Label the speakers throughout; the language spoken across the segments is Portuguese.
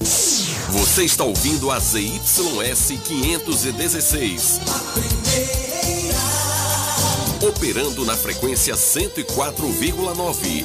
Speaker 1: Você está ouvindo a ZYS 516. Operando na frequência 104,9.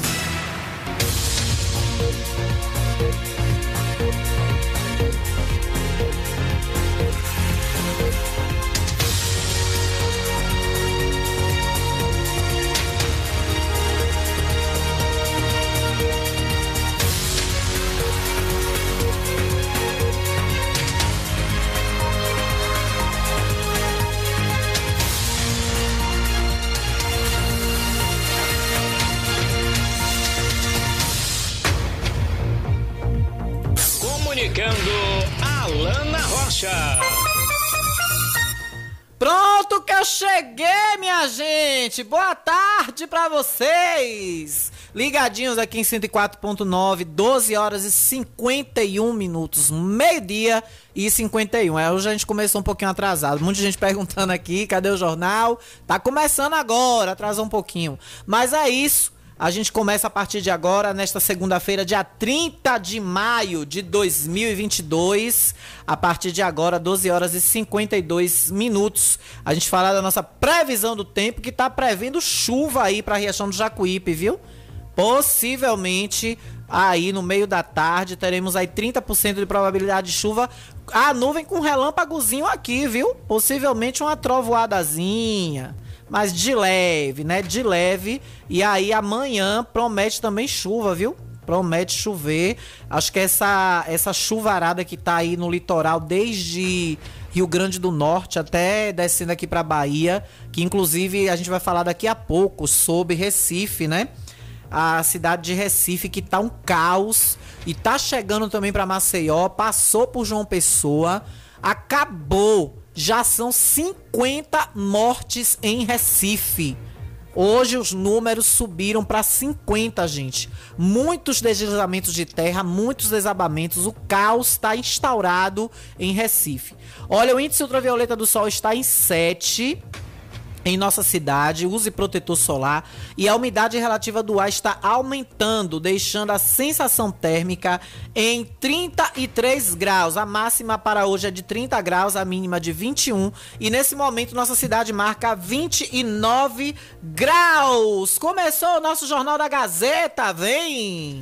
Speaker 2: Gente! Boa tarde pra vocês! Ligadinhos aqui em 104.9, 12 horas e 51 minutos, meio-dia e 51. É, hoje a gente começou um pouquinho atrasado. Muita gente perguntando aqui, cadê o jornal? Tá começando agora, atrasou um pouquinho. Mas é isso. A gente começa a partir de agora, nesta segunda-feira, dia 30 de maio de 2022. A partir de agora, 12 horas e 52 minutos. A gente fala da nossa previsão do tempo, que tá prevendo chuva aí pra Riachão do Jacuípe, viu? Possivelmente aí no meio da tarde teremos aí 30% de probabilidade de chuva. A nuvem com relâmpagozinho aqui, viu? Possivelmente uma trovoadazinha mas de leve, né? De leve. E aí amanhã promete também chuva, viu? Promete chover. Acho que essa essa chuvarada que tá aí no litoral desde Rio Grande do Norte até descendo aqui para Bahia, que inclusive a gente vai falar daqui a pouco sobre Recife, né? A cidade de Recife que tá um caos e tá chegando também para Maceió, passou por João Pessoa, acabou já são 50 mortes em Recife. Hoje os números subiram para 50, gente. Muitos deslizamentos de terra, muitos desabamentos. O caos está instaurado em Recife. Olha, o índice ultravioleta do sol está em 7 em nossa cidade, use protetor solar e a umidade relativa do ar está aumentando, deixando a sensação térmica em 33 graus. A máxima para hoje é de 30 graus, a mínima de 21 e nesse momento nossa cidade marca 29 graus. Começou o nosso Jornal da Gazeta, vem!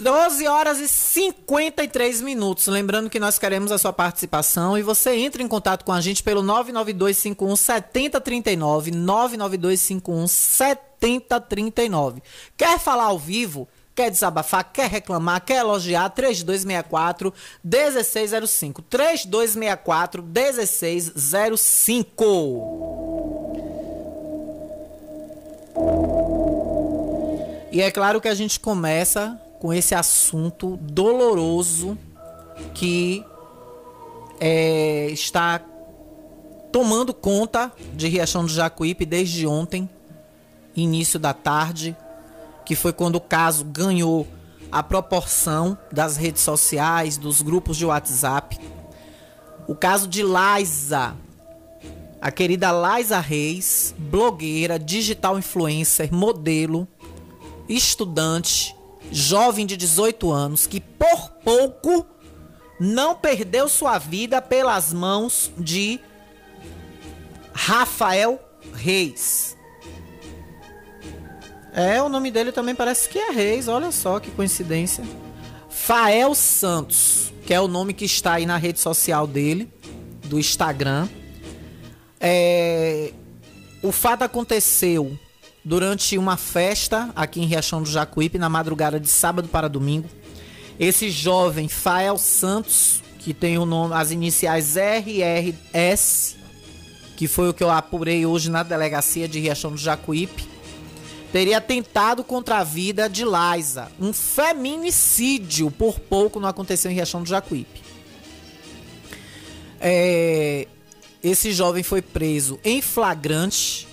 Speaker 2: Doze horas e 53 minutos. Lembrando que nós queremos a sua participação e você entra em contato com a gente pelo 99251 7039. 99251 7039. Quer falar ao vivo? Quer desabafar, quer reclamar, quer elogiar, 3264 1605. 3264 1605. E é claro que a gente começa com esse assunto doloroso que é, está tomando conta de Riachão do Jacuípe desde ontem. início da tarde, que foi quando o caso ganhou a proporção das redes sociais, dos grupos de WhatsApp. O caso de Liza, a querida Liza Reis, blogueira, digital influencer, modelo, estudante, jovem de 18 anos, que por pouco não perdeu sua vida pelas mãos de Rafael Reis. É, o nome dele também parece que é Reis, olha só que coincidência. Fael Santos, que é o nome que está aí na rede social dele, do Instagram. É, o fato aconteceu durante uma festa aqui em Riachão do Jacuípe, na madrugada de sábado para domingo. Esse jovem, Fael Santos, que tem o nome, as iniciais RRS, que foi o que eu apurei hoje na delegacia de Riachão do Jacuípe, teria tentado contra a vida de Liza. Um feminicídio, por pouco, não aconteceu em Riachão do Jacuípe. É, esse jovem foi preso em flagrante.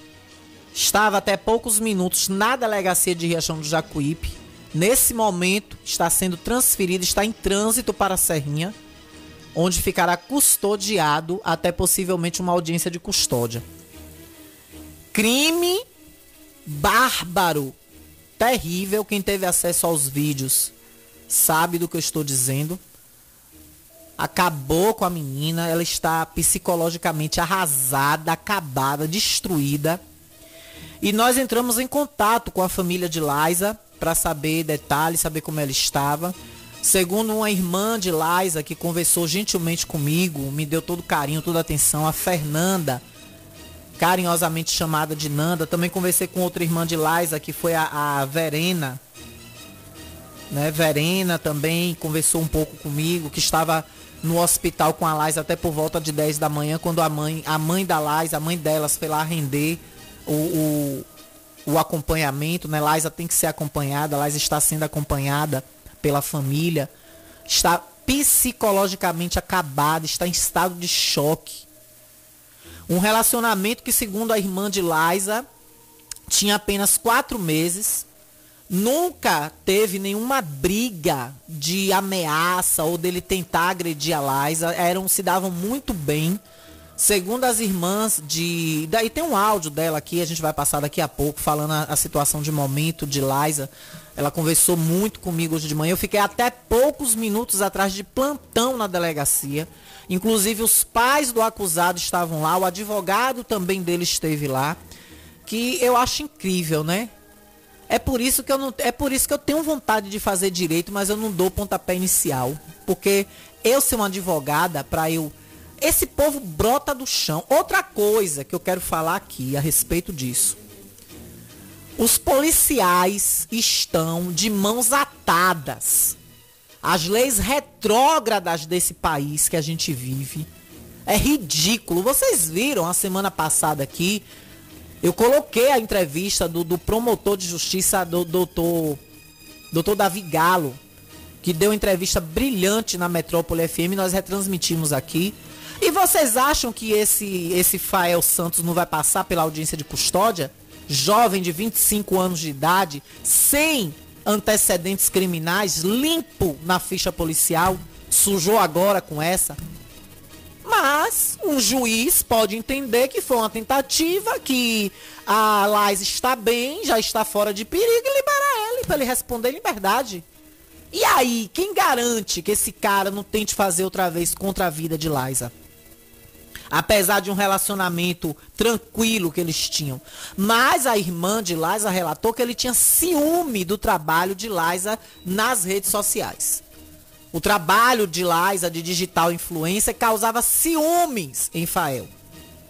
Speaker 2: Estava até poucos minutos na delegacia de Riachão do Jacuípe. Nesse momento, está sendo transferido, está em trânsito para a Serrinha, onde ficará custodiado até possivelmente uma audiência de custódia. Crime bárbaro, terrível. Quem teve acesso aos vídeos sabe do que eu estou dizendo. Acabou com a menina, ela está psicologicamente arrasada, acabada, destruída. E nós entramos em contato com a família de Liza para saber detalhes, saber como ela estava. Segundo uma irmã de Liza que conversou gentilmente comigo, me deu todo carinho, toda atenção, a Fernanda, carinhosamente chamada de Nanda. Também conversei com outra irmã de Liza, que foi a, a Verena. Né? Verena também conversou um pouco comigo, que estava no hospital com a Liza até por volta de 10 da manhã, quando a mãe, a mãe da Liza, a mãe delas, foi lá render o, o, o acompanhamento. Né? Liza tem que ser acompanhada, Liza está sendo acompanhada pela família. Está psicologicamente acabada, está em estado de choque. Um relacionamento que, segundo a irmã de Liza, tinha apenas quatro meses. Nunca teve nenhuma briga de ameaça ou dele tentar agredir a Liza. Eram, se davam muito bem. Segundo as irmãs de. Daí tem um áudio dela aqui, a gente vai passar daqui a pouco, falando a, a situação de momento de Liza. Ela conversou muito comigo hoje de manhã. Eu fiquei até poucos minutos atrás de plantão na delegacia. Inclusive os pais do acusado estavam lá, o advogado também dele esteve lá, que eu acho incrível, né? É por isso que eu não, é por isso que eu tenho vontade de fazer direito, mas eu não dou pontapé inicial, porque eu ser uma advogada para eu esse povo brota do chão. Outra coisa que eu quero falar aqui a respeito disso. Os policiais estão de mãos atadas as leis retrógradas desse país que a gente vive. É ridículo. Vocês viram a semana passada aqui, eu coloquei a entrevista do, do promotor de justiça, do doutor, doutor Davi Galo, que deu entrevista brilhante na Metrópole FM, nós retransmitimos aqui. E vocês acham que esse, esse Fael Santos não vai passar pela audiência de custódia? Jovem de 25 anos de idade, sem antecedentes criminais, limpo na ficha policial, sujou agora com essa. Mas um juiz pode entender que foi uma tentativa, que a Lais está bem, já está fora de perigo e liberar ele para ele responder em liberdade. E aí, quem garante que esse cara não tente fazer outra vez contra a vida de Liza? Apesar de um relacionamento tranquilo que eles tinham. Mas a irmã de Liza relatou que ele tinha ciúme do trabalho de Liza nas redes sociais. O trabalho de Liza de digital influencer causava ciúmes em Fael.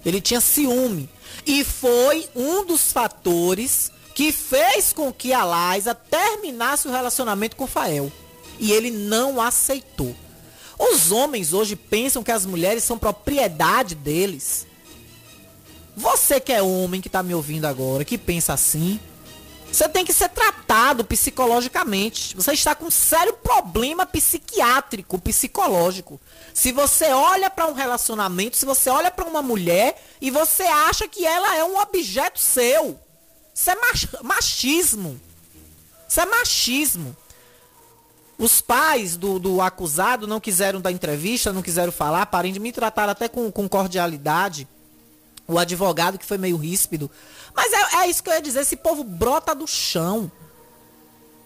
Speaker 2: Ele tinha ciúme. E foi um dos fatores que fez com que a Liza terminasse o relacionamento com Fael. E ele não aceitou. Os homens hoje pensam que as mulheres são propriedade deles. Você que é homem que está me ouvindo agora, que pensa assim, você tem que ser tratado psicologicamente. Você está com um sério problema psiquiátrico, psicológico. Se você olha para um relacionamento, se você olha para uma mulher e você acha que ela é um objeto seu. Isso é mach- machismo. Isso é machismo. Os pais do, do acusado não quiseram dar entrevista, não quiseram falar, parem de me tratar até com, com cordialidade. O advogado que foi meio ríspido. Mas é, é isso que eu ia dizer, esse povo brota do chão.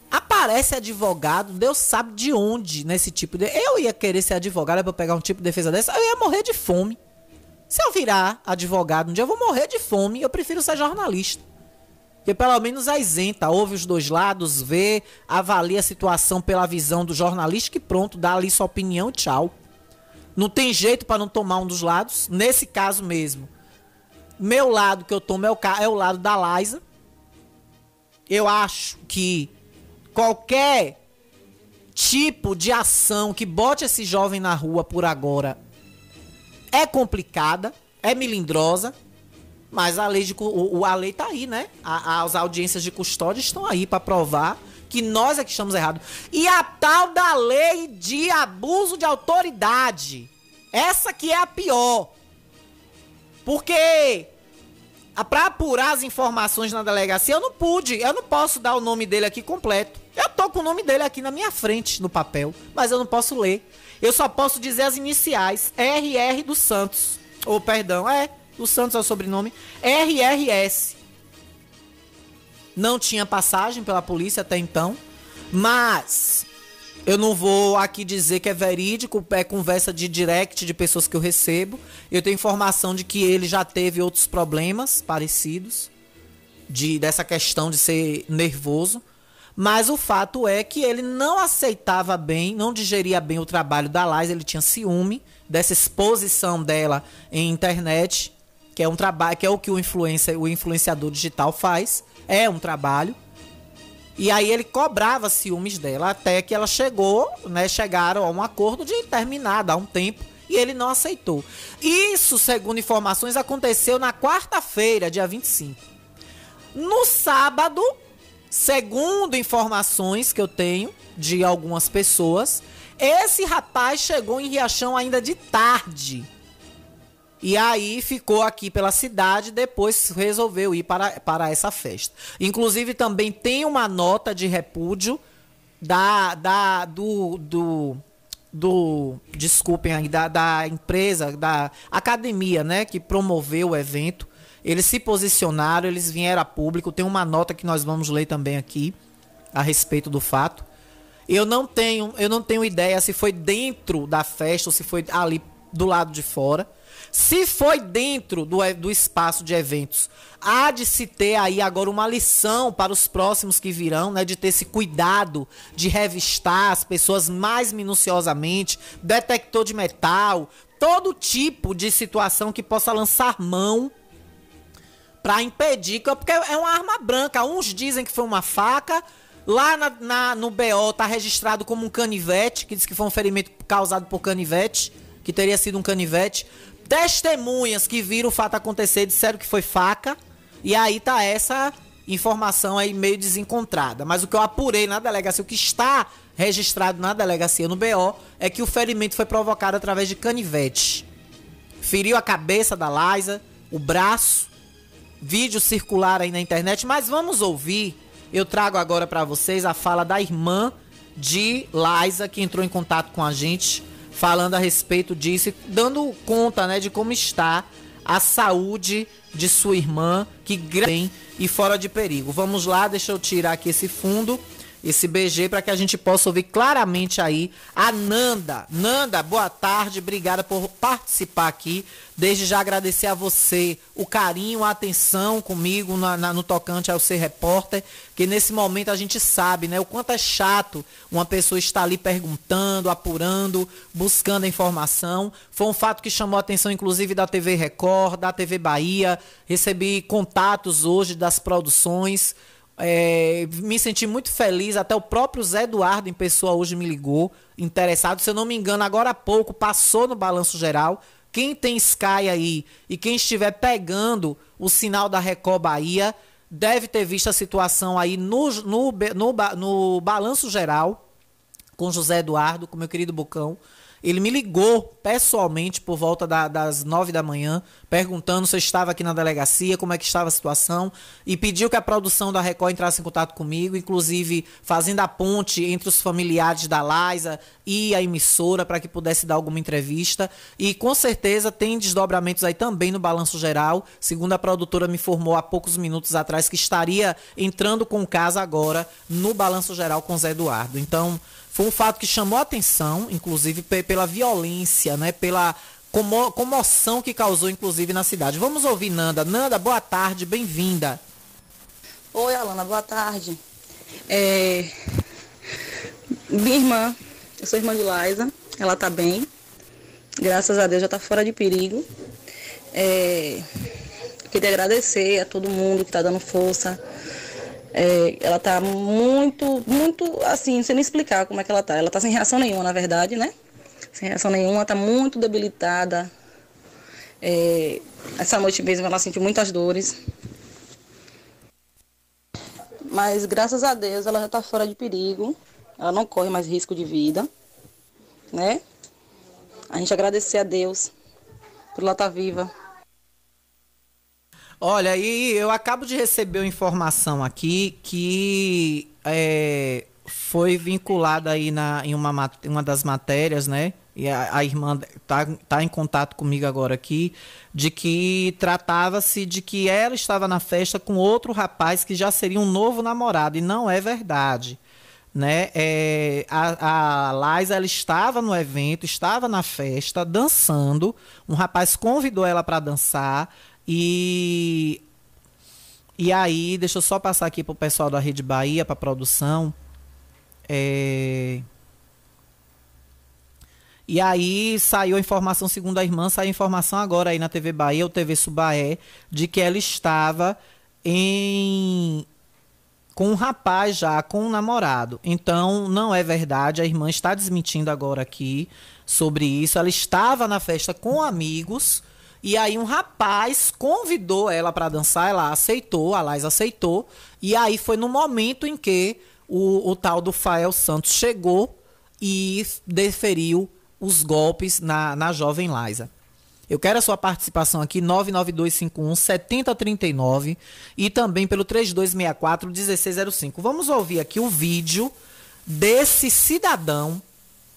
Speaker 2: Aparece advogado, Deus sabe de onde nesse tipo de. Eu ia querer ser advogado eu pegar um tipo de defesa dessa, eu ia morrer de fome. Se eu virar advogado um dia, eu vou morrer de fome. Eu prefiro ser jornalista. Porque pelo menos é isenta, ouve os dois lados, vê, avalia a situação pela visão do jornalista e pronto, dá ali sua opinião tchau. Não tem jeito pra não tomar um dos lados. Nesse caso mesmo, meu lado que eu tomo é o, é o lado da Liza. Eu acho que qualquer tipo de ação que bote esse jovem na rua por agora é complicada, é melindrosa, mas a lei, de, o, o- a lei tá aí, né? A- as audiências de custódia estão aí pra provar que nós é que estamos errados. E a tal da lei de abuso de autoridade. Essa que é a pior. Porque a- pra apurar as informações na delegacia, eu não pude, eu não posso dar o nome dele aqui completo. Eu tô com o nome dele aqui na minha frente, no papel, mas eu não posso ler. Eu só posso dizer as iniciais, RR dos Santos. Ou, perdão, é, do Santos é o sobrenome, RRS. Não tinha passagem pela polícia até então, mas eu não vou aqui dizer que é verídico, é conversa de direct de pessoas que eu recebo. Eu tenho informação de que ele já teve outros problemas parecidos de dessa questão de ser nervoso. Mas o fato é que ele não aceitava bem, não digeria bem o trabalho da Lais, ele tinha ciúme dessa exposição dela em internet, que é um trabalho, que é o que o influencer, o influenciador digital faz, é um trabalho. E aí ele cobrava ciúmes dela até que ela chegou, né? Chegaram a um acordo de terminar, dar um tempo. E ele não aceitou. Isso, segundo informações, aconteceu na quarta-feira, dia 25. No sábado, segundo informações que eu tenho de algumas pessoas, esse rapaz chegou em Riachão ainda de tarde. E aí ficou aqui pela cidade, depois resolveu ir para, para essa festa. Inclusive também tem uma nota de repúdio da, da do, do, do desculpem aí, da, da empresa, da academia, né, que promoveu o evento. Eles se posicionaram, eles vieram a público. Tem uma nota que nós vamos ler também aqui a respeito do fato. Eu não tenho, eu não tenho ideia se foi dentro da festa ou se foi ali do lado de fora. Se foi dentro do, do espaço de eventos, há de se ter aí agora uma lição para os próximos que virão, né? De ter esse cuidado de revistar as pessoas mais minuciosamente, detector de metal, todo tipo de situação que possa lançar mão Pra impedir, que- porque é uma arma branca. Uns dizem que foi uma faca. Lá na, na- no BO tá registrado como um canivete, que diz que foi um ferimento causado por canivete, que teria sido um canivete. Testemunhas que viram o fato acontecer disseram que foi faca. E aí tá essa informação aí meio desencontrada. Mas o que eu apurei na delegacia, o que está registrado na delegacia no BO, é que o ferimento foi provocado através de canivete. Feriu a cabeça da Liza, o braço, vídeo circular aí na internet, mas vamos ouvir. Eu trago agora pra vocês a fala da irmã de Liza, que entrou em contato com a gente, falando a respeito disso, e dando conta, né, de como está a saúde de sua irmã, que bem e fora de perigo. Vamos lá, deixa eu tirar aqui esse fundo, esse BG, para que a gente possa ouvir claramente aí a Nanda. Nanda, boa tarde, obrigada por participar aqui. Desde já agradecer a você o carinho, a atenção comigo na- na- no tocante ao ser repórter, que nesse momento a gente sabe, né, o quanto é chato uma pessoa estar ali perguntando, apurando, buscando a informação. Foi um fato que chamou a atenção, inclusive, da TV Record, da TV Bahia. Recebi contatos hoje das produções. É, me senti muito feliz, até o próprio Zé Eduardo em pessoa hoje me ligou, interessado. Se eu não me engano, agora há pouco passou no balanço geral. Quem tem Sky aí e quem estiver pegando o sinal da Record Bahia deve ter visto a situação aí no, no, no, no balanço geral com José Eduardo, com meu querido Bocão. Ele me ligou pessoalmente por volta da- das nove da manhã, perguntando se eu estava aqui na delegacia, como é que estava a situação, e pediu que a produção da Record entrasse em contato comigo, inclusive fazendo a ponte entre os familiares da Liza e a emissora para que pudesse dar alguma entrevista. E com certeza tem desdobramentos aí também no Balanço Geral. Segundo a produtora me informou há poucos minutos atrás que estaria entrando com o caso agora no Balanço Geral com Zé Eduardo. Então, foi um fato que chamou a atenção, inclusive pe- pela violência, né? Pela como- comoção que causou, inclusive, na cidade. Vamos ouvir Nanda. Nanda, boa tarde, bem-vinda.
Speaker 3: Oi, Alana, boa tarde. É... Minha irmã, eu sou irmã de Liza, ela tá bem. Graças a Deus já tá fora de perigo. É... Queria agradecer a todo mundo que tá dando força. É, ela tá muito, muito assim, nem explicar como é que ela tá. Ela tá sem reação nenhuma, na verdade, né? Sem reação nenhuma, tá muito debilitada. É, essa noite mesmo ela sentiu muitas dores. Mas graças a Deus ela já tá fora de perigo. Ela não corre mais risco de vida, né? A gente agradecer a Deus por ela estar viva.
Speaker 2: Olha, e eu acabo de receber uma informação aqui que é, foi vinculada aí na, em uma, uma das matérias, né? E a, a irmã tá, tá em contato comigo agora aqui, de que tratava-se de que ela estava na festa com outro rapaz que já seria um novo namorado, e não é verdade. Né? É, a, a Liza ela estava no evento, estava na festa, dançando. Um rapaz convidou ela para dançar e e aí, deixa eu só passar aqui pro pessoal da Rede Bahia, pra produção. É... E aí saiu a informação, segundo a irmã, saiu a informação agora aí na TV Bahia, ou TV Subaé, de que ela estava em com um rapaz já, com um namorado. Então, não é verdade. A irmã está desmentindo agora aqui sobre isso. Ela estava na festa com amigos. E aí um rapaz convidou ela para dançar, ela aceitou, a Lais aceitou. E aí foi no momento em que o, o tal do Fael Santos chegou e deferiu os golpes na, na jovem Liza. Eu quero a sua participação aqui, 99251 7039 e também pelo 3264 1605. Vamos ouvir aqui o vídeo desse cidadão.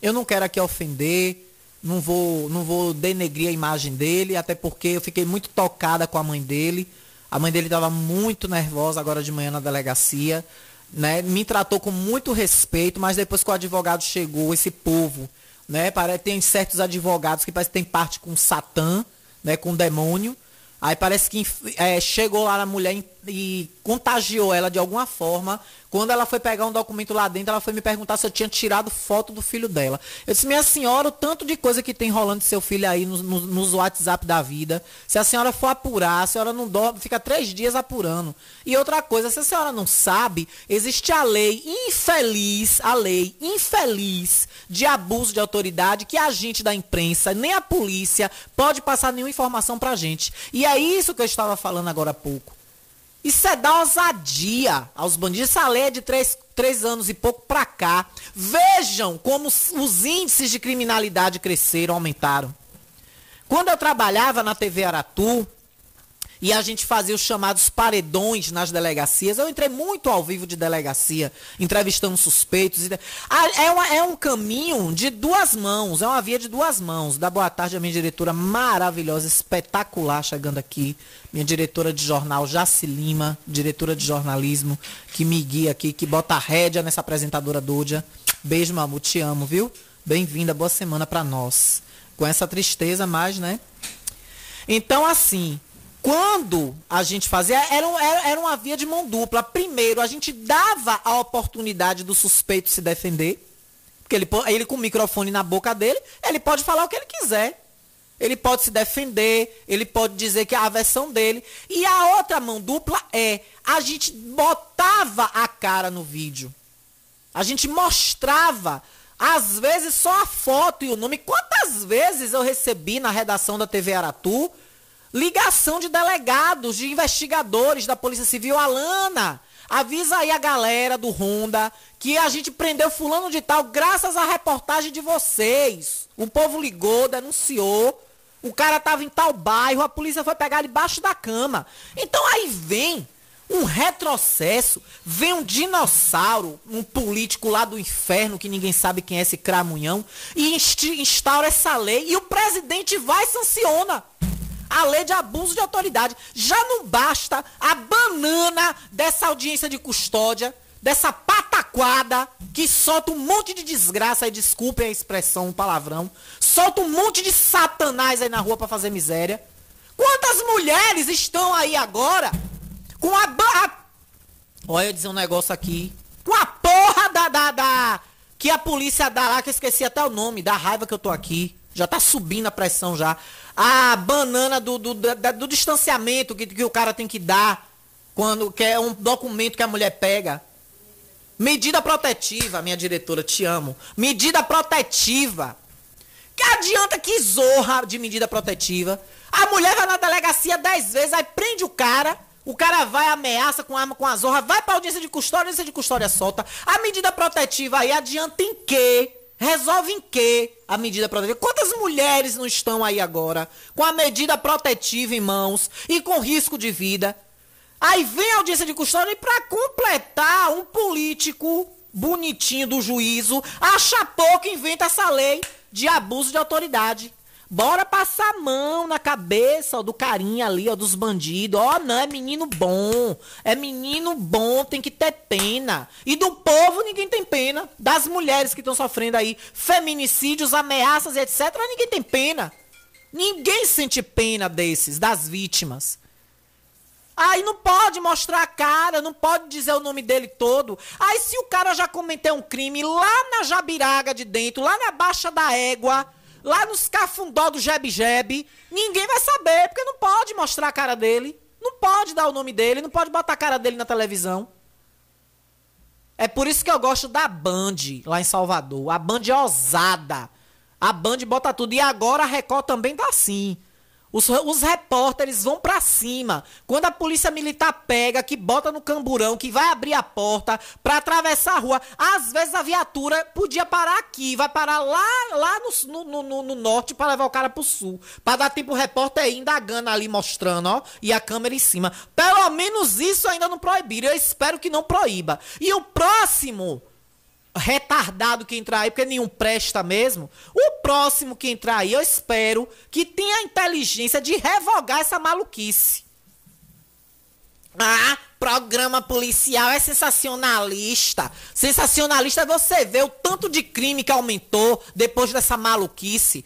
Speaker 2: Eu não quero aqui ofender, não vou, não vou denegrir a imagem dele, até porque eu fiquei muito tocada com a mãe dele. A mãe dele estava muito nervosa agora de manhã na delegacia, né? Me tratou com muito respeito, mas depois que o advogado chegou, esse povo né? Parece tem certos advogados que parece que tem parte com Satã, né? Com demônio. Aí parece que é, chegou lá na mulher e, contagiou ela de alguma forma. Quando ela foi pegar um documento lá dentro, ela foi me perguntar se eu tinha tirado foto do filho dela. Eu disse, minha senhora, o tanto de coisa que tem rolando de seu filho aí nos, nos WhatsApp da vida. Se a senhora for apurar, a senhora não dorme, fica três dias apurando. E outra coisa, se a senhora não sabe, existe a lei infeliz, a lei infeliz de abuso de autoridade que a gente da imprensa, nem a polícia, pode passar nenhuma informação pra gente. E é isso que eu estava falando agora há pouco. Isso é dar ousadia aos bandidos. Essa lei é de três, três anos e pouco pra cá. Vejam como os índices de criminalidade cresceram, aumentaram. Quando eu trabalhava na TV Aratu, e a gente fazia os chamados paredões nas delegacias. Eu entrei muito ao vivo de delegacia, entrevistando suspeitos. É, uma- é um caminho de duas mãos, é uma via de duas mãos. Da boa tarde a minha diretora maravilhosa, espetacular, chegando aqui. Minha diretora de jornal, Jaci Lima, diretora de jornalismo, que me guia aqui, que bota a rédea nessa apresentadora Dúdia. Beijo, Mamu, te amo, viu? Bem-vinda, boa semana pra nós. Com essa tristeza, mas, né? Então, assim, quando a gente fazia, era, era, era uma via de mão dupla. Primeiro, a gente dava a oportunidade do suspeito se defender. Porque ele, ele com o microfone na boca dele, ele pode falar o que ele quiser. Ele pode se defender, ele pode dizer que é a versão dele. E a outra mão dupla é, a gente botava a cara no vídeo. A gente mostrava, às vezes, só a foto e o nome. Quantas vezes eu recebi na redação da TV Aratu Ligação de delegados, de investigadores da Polícia Civil. Alana, avisa aí a galera do Honda que a gente prendeu fulano de tal graças à reportagem de vocês. O povo ligou, denunciou. O cara tava em tal bairro, a polícia foi pegar debaixo da cama. Então aí vem um retrocesso, vem um dinossauro, um político lá do inferno, que ninguém sabe quem é esse cramunhão, e instaura essa lei e o presidente vai e sanciona a lei de abuso de autoridade. Já não basta a banana dessa audiência de custódia, dessa pataquada que solta um monte de desgraça, e desculpem a expressão, um palavrão, solta um monte de satanás aí na rua pra fazer miséria. Quantas mulheres estão aí agora com a, a Olha, eu dizer um negócio aqui. Com a porra da, da, da- Que a polícia dá lá, que eu esqueci até o nome, da raiva que eu tô aqui. Já tá subindo a pressão já. A banana do, do, do distanciamento que, que o cara tem que dar. Quando que é um documento que a mulher pega. Medida protetiva, minha diretora, te amo. Medida protetiva. Que adianta que zorra de medida protetiva? A mulher vai na delegacia dez vezes, aí prende o cara, o cara vai, ameaça com arma, com a zorra, vai pra audiência de custódia, audiência de custódia solta. A medida protetiva aí adianta em quê? Resolve em quê a medida protetiva? Quantas mulheres não estão aí agora com a medida protetiva em mãos e com risco de vida? Aí vem a audiência de custódia e pra completar, um político bonitinho do juízo acha pouco inventa essa lei de abuso de autoridade. Bora passar a mão na cabeça ó, do carinha ali, ó, dos bandidos. Ó, não, é menino bom. É menino bom, tem que ter pena. E do povo ninguém tem pena. Das mulheres que estão sofrendo aí feminicídios, ameaças, etc. Ninguém tem pena. Ninguém sente pena desses, das vítimas. Aí não pode mostrar a cara, não pode dizer o nome dele todo. Aí se o cara já cometeu um crime lá na Jabiraga de dentro, lá na Baixa da Égua, lá nos cafundó do Jeb-Jeb, ninguém vai saber, porque não pode mostrar a cara dele. Não pode dar o nome dele, não pode botar a cara dele na televisão. É por isso que eu gosto da Band, lá em Salvador. A Band é ousada. A Band bota tudo. E agora a Record também tá assim. Os, os repórteres vão pra cima. Quando a polícia militar pega, que bota no camburão, que vai abrir a porta pra atravessar a rua. Às vezes a viatura podia parar aqui, vai parar lá, lá no, no, no- no norte pra levar o cara pro sul. Pra dar tempo o repórter indagando ali, mostrando, ó, e a câmera em cima. Pelo menos isso ainda não proibiram. Eu espero que não proíba. E o próximo retardado que entrar aí, porque nenhum presta mesmo. O próximo que entrar aí, eu espero que tenha a inteligência de revogar essa maluquice. Ah, programa policial é sensacionalista. Sensacionalista é você ver o tanto de crime que aumentou depois dessa maluquice.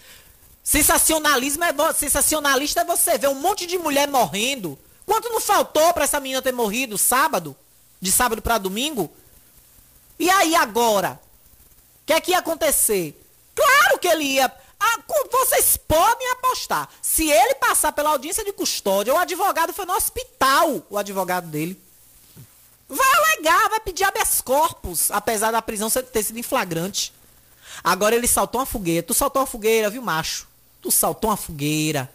Speaker 2: Sensacionalismo é sensacionalista é você ver um monte de mulher morrendo. Quanto não faltou pra essa menina ter morrido sábado? De sábado pra domingo? E aí agora? O que é que ia acontecer? Claro que ele ia. Ah, vocês podem apostar. Se ele passar pela audiência de custódia, o advogado foi no hospital, o advogado dele. Vai alegar, vai pedir habeas corpus, apesar da prisão ter sido em flagrante. Agora ele saltou uma fogueira. Tu saltou uma fogueira, viu, macho? Tu saltou uma fogueira.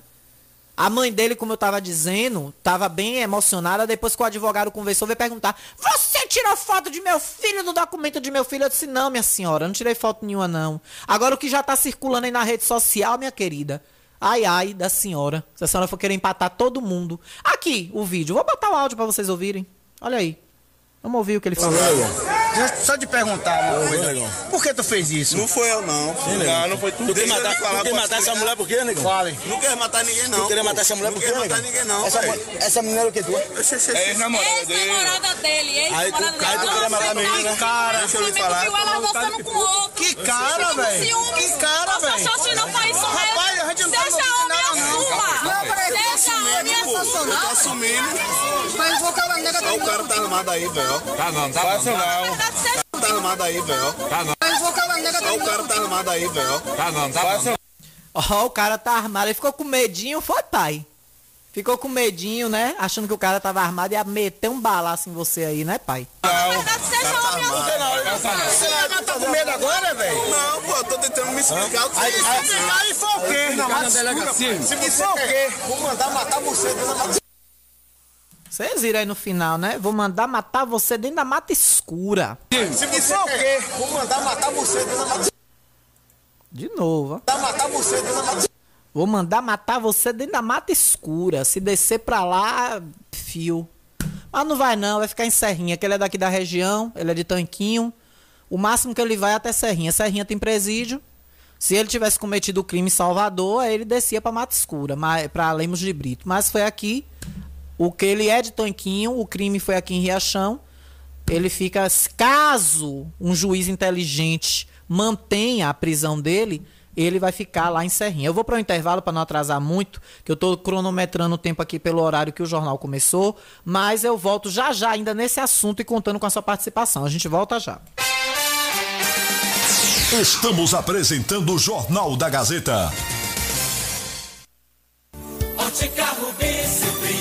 Speaker 2: A mãe dele, como eu tava dizendo, tava bem emocionada. Depois que o advogado conversou, veio perguntar: Você tirou foto de meu filho, do documento de meu filho? Eu disse: Não, minha senhora, não tirei foto nenhuma, não. Agora o que já tá circulando aí na rede social, minha querida. Ai, ai, da senhora. Se a senhora for querer empatar todo mundo. Aqui, o vídeo. Vou botar o áudio pra vocês ouvirem. Olha aí. Vamos ouvir o que ele falou.
Speaker 4: Deixa eu só te perguntar uma coisa. Por que tu fez isso?
Speaker 5: Não foi eu, não. não, não foi tu.
Speaker 6: Tu quer matar,
Speaker 5: falar,
Speaker 6: tu quer matar essa mulher por quê, negão?
Speaker 4: Fale.
Speaker 5: Não quer matar ninguém, não.
Speaker 6: Tu queria matar essa mulher
Speaker 5: não
Speaker 6: por quê,
Speaker 5: quer matar
Speaker 6: negão?
Speaker 5: ninguém, não.
Speaker 4: Essa, essa menina é o que tu?
Speaker 6: É
Speaker 5: oxe.
Speaker 6: ex-namorada dele.
Speaker 7: Ex-namorada dele,
Speaker 6: Aí tu,
Speaker 7: ex-namorada
Speaker 6: aí tu queria matar a menina.
Speaker 4: Cara,
Speaker 5: Deixa eu lhe falar.
Speaker 7: Viu ela dançando com outro.
Speaker 4: Que cara, velho. Que cara, velho.
Speaker 7: achou não pra isso?
Speaker 4: Rapaz, a gente não tá não.
Speaker 5: assumindo.
Speaker 4: Mas
Speaker 5: o cara tá armado aí, velho.
Speaker 6: Tá não, tá não.
Speaker 5: Tá armado aí, velho.
Speaker 4: Mas vou acabar negando.
Speaker 5: Ó, o cara tá armado aí, velho.
Speaker 6: Tá não, tá não.
Speaker 2: Ó, o cara tá armado. Ele ficou com medinho, foi pai. Ficou com medinho, né? Achando que o cara tava armado e ia meter um balaço em você aí, né, pai?
Speaker 4: Você vai tá com medo agora, velho?
Speaker 5: Não, pô, eu tô tentando me explicar o que você disse.
Speaker 4: aí foi o quê? Se você o quê? Vou mandar matar você.
Speaker 2: Vocês viram aí no final, né? Vou mandar matar você dentro da mata escura.
Speaker 4: Se você o quê? Vou mandar matar você dentro da mata.
Speaker 2: De novo, ó.
Speaker 4: Matar você dentro da mata.
Speaker 2: Vou mandar matar você dentro da mata escura. Se descer pra lá, fio. Mas não vai não, vai ficar em Serrinha, que ele é daqui da região, ele é de Tanquinho. O máximo que ele vai é até Serrinha. Serrinha tem presídio. Se ele tivesse cometido o crime em Salvador, aí ele descia pra Mata Escura, pra Lemos de Brito. Mas foi aqui. O que ele é de Tanquinho, o crime foi aqui em Riachão. Ele fica, caso um juiz inteligente mantenha a prisão dele, ele vai ficar lá em Serrinha. Eu vou para o intervalo para não atrasar muito, que eu estou cronometrando o tempo aqui pelo horário que o jornal começou, mas eu volto já já ainda nesse assunto e contando com a sua participação. A gente volta já.
Speaker 8: Estamos apresentando o Jornal da Gazeta.
Speaker 9: Ótica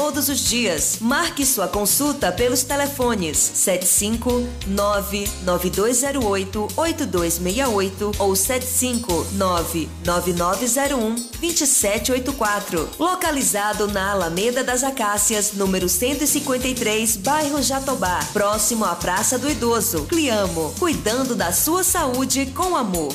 Speaker 10: todos os dias. Marque sua consulta pelos telefones 75992088268 ou 75999012784. Localizado na Alameda das Acácias, número 153, bairro Jatobá, próximo à Praça do Idoso. Cliamo, cuidando da sua saúde com amor.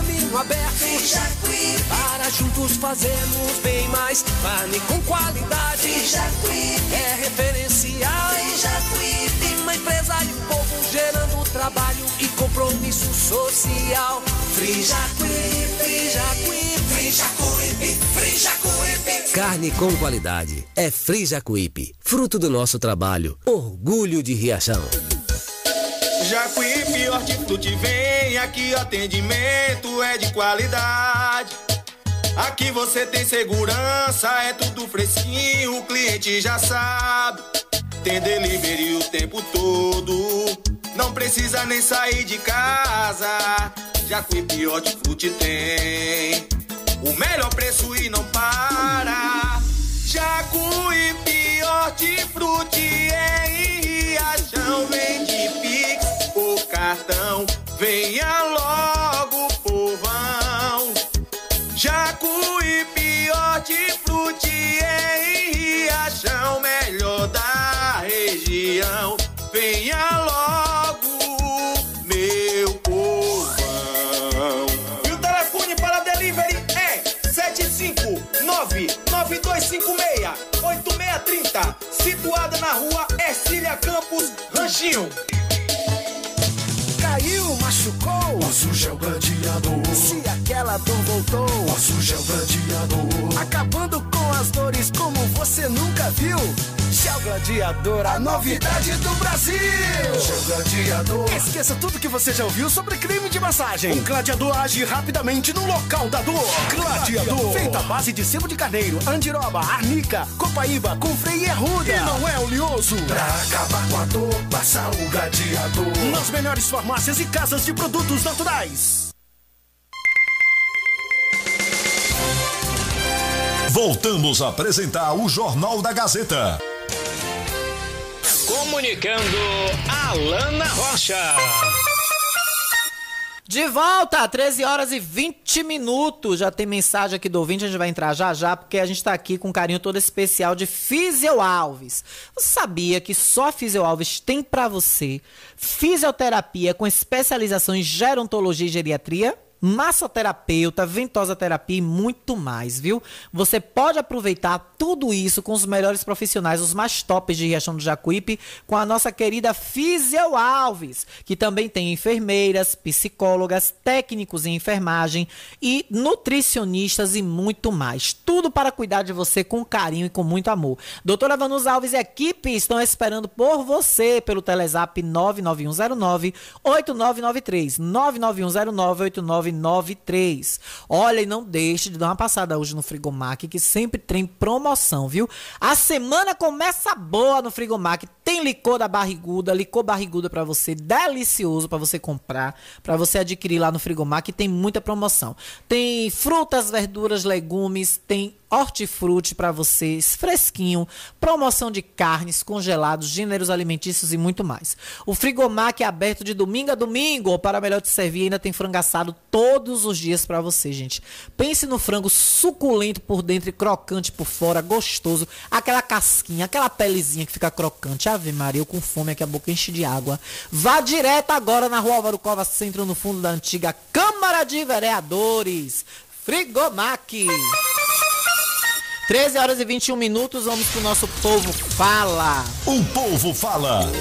Speaker 11: caminho aberto. Para juntos fazermos bem mais carne com qualidade. É referencial. Uma empresa e um povo gerando trabalho e compromisso social. Frijacuí, Frijacuí.
Speaker 12: Carne com qualidade. É Frijacuípe. Fruto do nosso trabalho. Orgulho de Riachão.
Speaker 13: Jacuípe, hortifruti vem, aqui o atendimento é de qualidade. Aqui você tem segurança, é tudo fresquinho, o cliente já sabe. Tem delivery o tempo todo, não precisa nem sair de casa. Jacuípe, hortifruti tem o melhor preço e não para. Jacuípe, hortifruti em Riachão, vende Pix o cartão. Venha logo, povão. Jacuípe. Jacuípe, hortifruti em Riachão, melhor da região. Venha logo, meu povão. E o telefone para delivery é 759-9256-8630, situada na rua Ercília Campos, Ranchinho.
Speaker 14: Caiu, machucou.
Speaker 15: O Azul é o gladiador.
Speaker 14: Se aquela dor voltou.
Speaker 15: O Azul é o gladiador.
Speaker 14: Acabando com as dores como você nunca viu. Gel Gladiador, a novidade do Brasil.
Speaker 15: Gel Gladiador.
Speaker 14: Esqueça tudo que você já ouviu sobre creme de massagem. O Gladiador age rapidamente no local da dor. Gladiador. Feito à base de sebo de carneiro, andiroba, arnica, copaíba, com freio e arruda.
Speaker 15: E não é oleoso.
Speaker 14: Pra acabar com a dor, passa o Gladiador. Nas melhores farmácias e casas de produtos naturais.
Speaker 8: Voltamos a apresentar o Jornal da Gazeta.
Speaker 16: Comunicando Alana Rocha.
Speaker 2: De volta, 13 horas e 20 minutos. Já tem mensagem aqui do ouvinte, a gente vai entrar já já, porque a gente tá aqui com um carinho todo especial de Fisio Alves. Você sabia que só Fisio Alves tem para você fisioterapia com especialização em gerontologia e geriatria? Massoterapeuta, ventosa terapia e muito mais, viu? Você pode aproveitar tudo isso com os melhores profissionais, os mais tops de Riachão do Jacuípe, com a nossa querida Fisio Alves, que também tem enfermeiras, psicólogas, técnicos em enfermagem e nutricionistas e muito mais. Tudo para cuidar de você com carinho e com muito amor. Doutora Vanus Alves e equipe estão esperando por você pelo Telezap 99109 8993 99109 8993 Olha, e não deixe de dar uma passada hoje no Frigomac, que sempre tem promoção, viu? A semana começa boa no Frigomac. Tem licor da barriguda, licor barriguda para você, delicioso para você comprar, para você adquirir lá no Frigomac. Tem muita promoção. Tem frutas, verduras, legumes, tem hortifruti para vocês, fresquinho, promoção de carnes, congelados, gêneros alimentícios e muito mais. O Frigomac é aberto de domingo a domingo, para melhor te servir, ainda tem frango assado todos os dias para você, gente. Pense no frango suculento por dentro e crocante por fora, gostoso, aquela casquinha, aquela pelezinha que fica crocante. Ave Maria, eu com fome aqui a boca enche de água. Vá direto agora na Rua Álvaro Cova Centro, no fundo da antiga Câmara de Vereadores. Frigomac. 13 horas e 21 minutos, vamos pro nosso povo fala.
Speaker 8: O povo fala.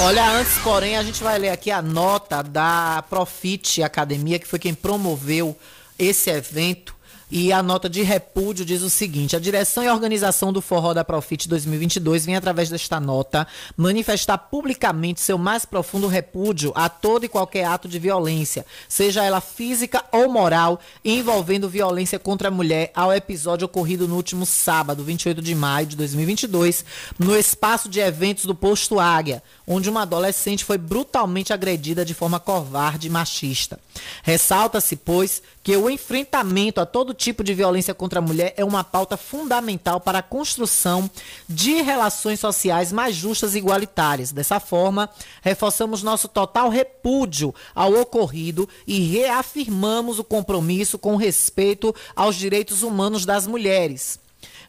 Speaker 2: Olha, antes, porém, a gente vai ler aqui a nota da Profit Academia, que foi quem promoveu esse evento. E a nota de repúdio diz o seguinte: a direção e organização do Forró da Profit 2022 vem, através desta nota, manifestar publicamente seu mais profundo repúdio a todo e qualquer ato de violência, seja ela física ou moral, envolvendo violência contra a mulher, ao episódio ocorrido no último sábado, 28 de maio de 2022, no espaço de eventos do Posto Águia, onde uma adolescente foi brutalmente agredida de forma covarde e machista. Ressalta-se, pois, que o enfrentamento a todo tipo de violência contra a mulher é uma pauta fundamental para a construção de relações sociais mais justas e igualitárias. Dessa forma, reforçamos nosso total repúdio ao ocorrido e reafirmamos o compromisso com respeito aos direitos humanos das mulheres.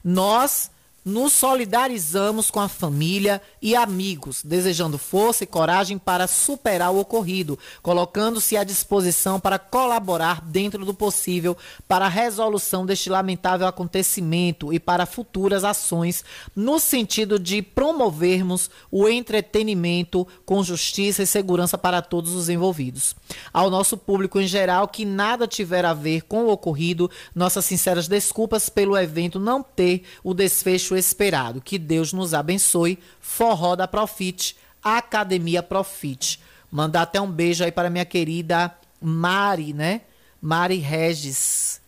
Speaker 2: Nós nos solidarizamos com a família e amigos, desejando força e coragem para superar o ocorrido, colocando-se à disposição para colaborar dentro do possível para a resolução deste lamentável acontecimento e para futuras ações no sentido de promovermos o entretenimento com justiça e segurança para todos os envolvidos. Ao nosso público em geral que nada tiver a ver com o ocorrido, nossas sinceras desculpas pelo evento não ter o desfecho esperado. Que Deus nos abençoe. Forró da Profit, Academia Profit. Mandar até um beijo aí para minha querida Mari, né? Mari Regis,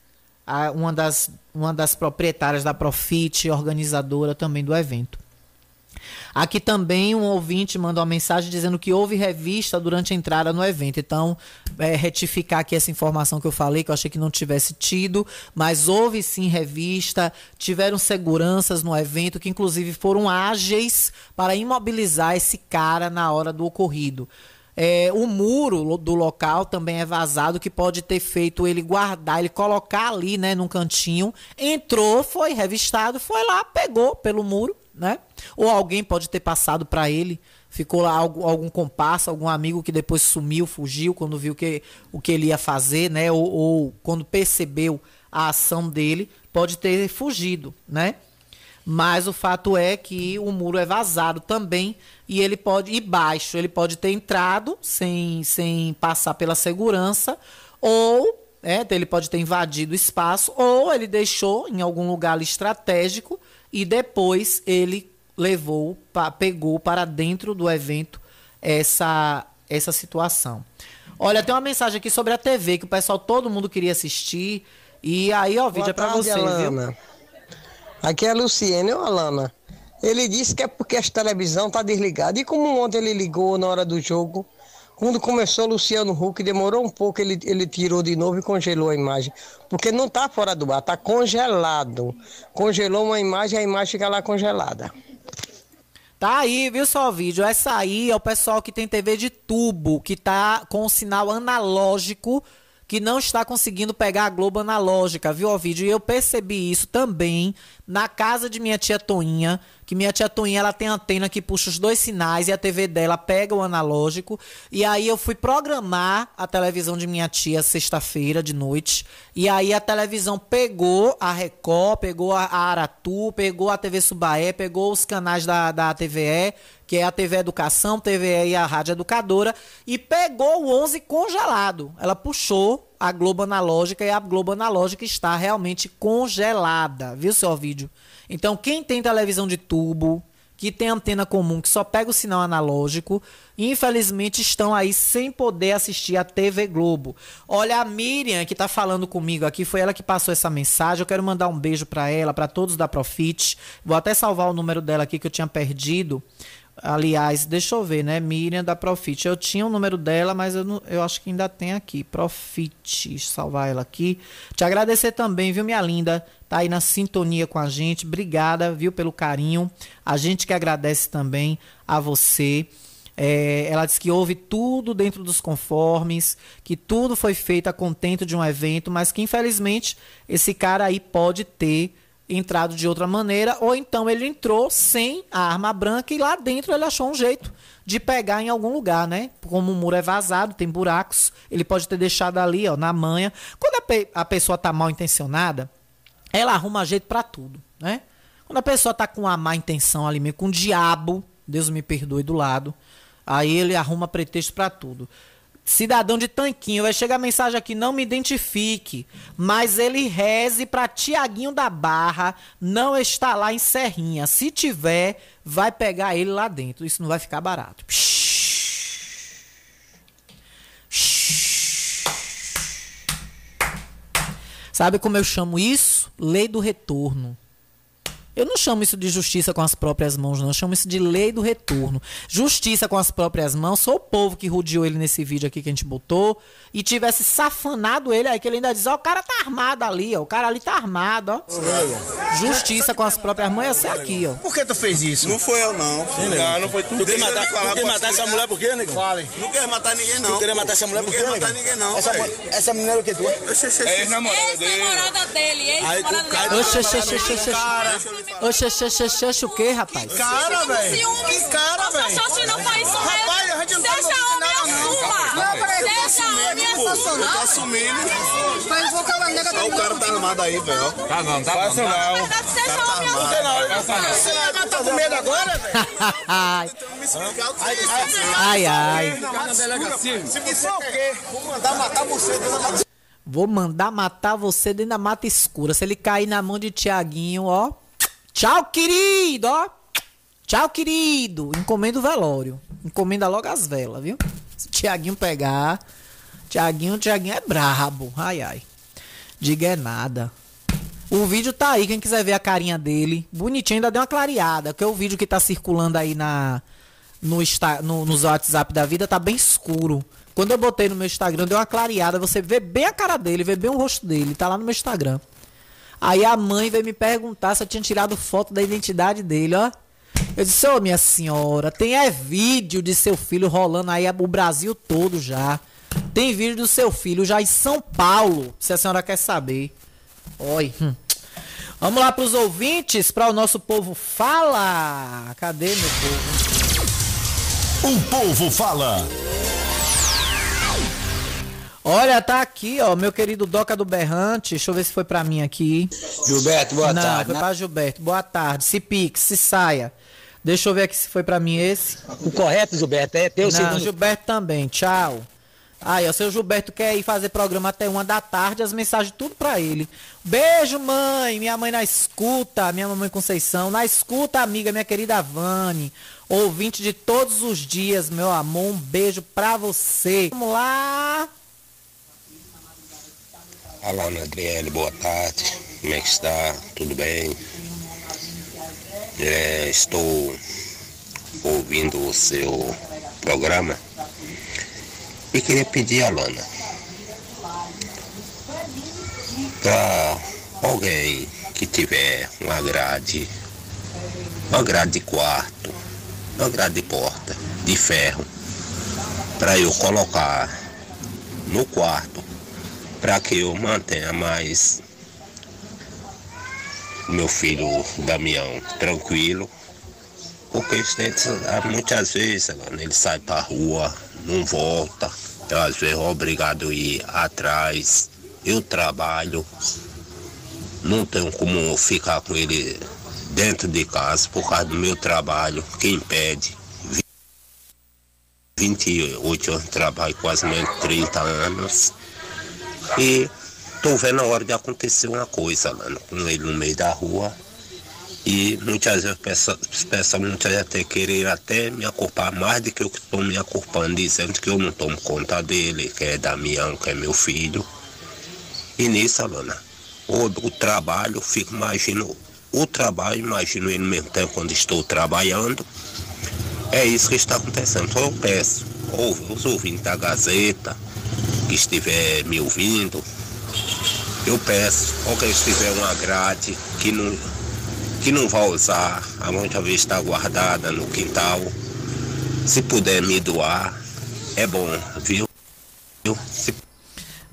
Speaker 2: uma, das, uma das proprietárias da Profit, organizadora também do evento. Aqui também um ouvinte mandou uma mensagem dizendo que houve revista durante a entrada no evento. Então, é, retificar aqui essa informação que eu falei, que eu achei que não tivesse tido, mas houve sim revista, tiveram seguranças no evento que inclusive foram ágeis para imobilizar esse cara na hora do ocorrido. É, o muro do local também é vazado, que pode ter feito ele guardar, ele colocar ali, né, num cantinho. Entrou, foi revistado, foi lá, pegou pelo muro, né? Ou alguém pode ter passado para ele, ficou lá algum, algum compasso, algum amigo que depois sumiu, fugiu quando viu que, o que ele ia fazer, né? Ou, ou quando percebeu a ação dele, pode ter fugido, né? Mas o fato é que o muro é vazado também e ele pode ir baixo, ele pode ter entrado sem, sem passar pela segurança ou é, ele pode ter invadido o espaço ou ele deixou em algum lugar estratégico e depois ele levou, pegou para dentro do evento essa essa situação. Olha, tem uma mensagem aqui sobre a TV que o pessoal todo mundo queria assistir e aí ó, o vídeo
Speaker 17: Boa
Speaker 2: é para você, viu?
Speaker 17: Alana. Aqui é a Luciene, ô Alana. Ele disse que é porque a televisão tá desligada. E como ontem ele ligou na hora do jogo, quando começou Luciano Huck, demorou um pouco, ele, ele tirou de novo e congelou a imagem. Porque não tá fora do ar, tá congelado. Congelou uma imagem, a imagem fica lá congelada.
Speaker 2: Tá aí, viu só o vídeo? Essa aí é o pessoal que tem TV de tubo, que tá com o sinal analógico, que não está conseguindo pegar a Globo analógica, viu o vídeo? E eu percebi isso também na casa de minha tia Toinha, que minha tia Toinha ela tem antena que puxa os dois sinais e a TV dela pega o analógico. E aí eu fui programar a televisão de minha tia sexta-feira de noite. E aí a televisão pegou a Record, pegou a Aratu, pegou a TV Subaé, pegou os canais da, da TVE, que é a TV Educação, TVE e a Rádio Educadora, e pegou o 11 congelado. Ela puxou a Globo Analógica e a Globo Analógica está realmente congelada, viu seu vídeo? Então, quem tem televisão de tubo, que tem antena comum, que só pega o sinal analógico, infelizmente estão aí sem poder assistir a TV Globo. Olha, a Miriam que tá falando comigo aqui, foi ela que passou essa mensagem. Eu quero mandar um beijo para ela, para todos da Profit. Vou até salvar o número dela aqui que eu tinha perdido. Aliás, deixa eu ver, né? Miriam da Profit. Eu tinha o número dela, mas eu, não- eu acho que ainda tem aqui. Profit. Salvar ela aqui. Te agradecer também, viu, minha linda? Tá aí na sintonia com a gente. Obrigada, viu, pelo carinho. A gente que agradece também a você. É, ela disse que houve tudo dentro dos conformes, que tudo foi feito a contento de um evento, mas que infelizmente esse cara aí pode ter entrado de outra maneira, ou então ele entrou sem a arma branca e lá dentro ele achou um jeito de pegar em algum lugar, né? Como o muro é vazado, tem buracos, ele pode ter deixado ali, ó, na manha. Quando a, pe- a pessoa tá mal intencionada, ela arruma jeito pra tudo, né? Quando a pessoa tá com uma má intenção ali, meio com o diabo, Deus me perdoe do lado, aí ele arruma pretexto pra tudo. Cidadão de tanquinho, vai chegar mensagem aqui, não me identifique, mas ele reze pra Tiaguinho da Barra não está lá em Serrinha. Se tiver, vai pegar ele lá dentro. Isso não vai ficar barato. Sabe como eu chamo isso? Lei do retorno. Eu não chamo isso de justiça com as próprias mãos, não. Eu chamo isso de lei do retorno. Justiça com as próprias mãos. Sou o povo que rodeou ele nesse vídeo aqui que a gente botou. E tivesse safanado ele aí, que ele ainda diz: Ó, o cara tá armado ali, ó. O cara ali tá armado, ó. Justiça com as próprias mãos ia ser aqui, ó.
Speaker 5: Por que tu fez isso?
Speaker 4: Não foi eu, não.
Speaker 5: Não, não foi tu.
Speaker 4: Tu quer
Speaker 5: Deixa
Speaker 4: matar,
Speaker 5: falar,
Speaker 4: tu quer matar essa mulher por quê, nego?
Speaker 5: Fale.
Speaker 4: Não quer matar ninguém, não.
Speaker 5: Tu queria
Speaker 4: quer matar essa mulher
Speaker 5: Não
Speaker 4: por quê,
Speaker 5: quer
Speaker 4: nego?
Speaker 5: matar ninguém, não,
Speaker 4: Essa, essa menina é o que tu?
Speaker 5: É ex-namorada dele.
Speaker 7: Ex-namorada dele, ex-namorada dele.
Speaker 2: Oxe, oxe, oxe, oxe, oxe. Oxe, oxe, oxe, oxe, oxe, o quê, rapaz?
Speaker 5: Cara, velho. Que cara, velho.
Speaker 7: Não sou não faz isso,
Speaker 5: Rapaz, a gente não tá em
Speaker 7: homem,
Speaker 5: não. Não, tô
Speaker 7: Seja
Speaker 5: assumindo,
Speaker 7: homem,
Speaker 5: pô.
Speaker 7: assuma.
Speaker 5: Eu tô assumindo. Ó, o cara tá armado aí, velho. Tá não, tá
Speaker 4: não.
Speaker 7: Seja homem,
Speaker 5: não, tá com medo agora, velho?
Speaker 2: ai,
Speaker 5: o
Speaker 2: ai.
Speaker 5: Se você o quê? Vou mandar matar você dentro da mata.
Speaker 2: Vou mandar matar você dentro da mata escura. Se ele cair na mão de Tiaguinho, ó. Tchau, querido, ó. Tchau, querido. Encomenda o velório. Encomenda logo as velas, viu? Se Tiaguinho pegar. Tiaguinho, Tiaguinho é brabo. Ai, ai. Diga é nada. O vídeo tá aí, quem quiser ver a carinha dele. Bonitinho, ainda deu uma clareada. Que é o vídeo que tá circulando aí na, no, no, nos WhatsApp da vida tá bem escuro. Quando eu botei no meu Instagram, deu uma clareada. Você vê bem a cara dele, vê bem o rosto dele. Tá lá no meu Instagram. Aí a mãe veio me perguntar se eu tinha tirado foto da identidade dele, ó. Eu disse, ô minha senhora, tem é vídeo de seu filho rolando aí o Brasil todo já. Tem vídeo do seu filho já em São Paulo, se a senhora quer saber. Oi. Hum. Vamos lá pros ouvintes, para o nosso povo fala. Cadê meu povo?
Speaker 8: O povo fala.
Speaker 2: Olha, tá aqui, ó, meu querido Doca do Berrante. Deixa eu ver se foi pra mim aqui.
Speaker 18: Gilberto, boa
Speaker 2: Não,
Speaker 18: tarde.
Speaker 2: foi pra Gilberto. Boa tarde. Se pique, se saia. Deixa eu ver aqui se foi pra mim esse.
Speaker 18: O correto, Gilberto, é teu
Speaker 2: Não,
Speaker 18: segundo.
Speaker 2: Gilberto também. Tchau. Aí, ó, seu Gilberto quer ir fazer programa até uma da tarde, as mensagens tudo pra ele. Beijo, mãe. Minha mãe na escuta, minha mamãe Conceição. Na escuta, amiga, minha querida Vani. Ouvinte de todos os dias, meu amor. Um beijo pra você. Vamos lá.
Speaker 19: Alana Adriele, boa tarde. Como é que está? Tudo bem? É, estou ouvindo o seu programa e queria pedir a Alana para alguém que tiver uma grade, uma grade de quarto, uma grade de porta de ferro, para eu colocar no quarto para que eu mantenha mais meu filho Damião tranquilo. Porque muitas vezes ele sai pra rua, não volta. Eu às vezes obrigado a ir atrás. Eu trabalho. Não tenho como ficar com ele dentro de casa por causa do meu trabalho, que impede. 28 anos de trabalho, quase menos 30 anos. E tô vendo a hora de acontecer uma coisa, mano, com ele no meio da rua. E muitas vezes as pessoas muitas vezes até querer até me aculpar mais do que eu estou me aculpando, dizendo que eu não tomo conta dele, que é Damião, que é meu filho. E nisso, Alana, o, o trabalho, fico imaginando, o trabalho, imagino ele mesmo tempo quando estou trabalhando. É isso que está acontecendo. Então eu peço, ouve, os ouvintes da Gazeta, que estiver me ouvindo, eu peço, alguém tiver uma grade que não, que não vai usar, a muita vez está guardada no quintal, se puder me doar, é bom, viu? Se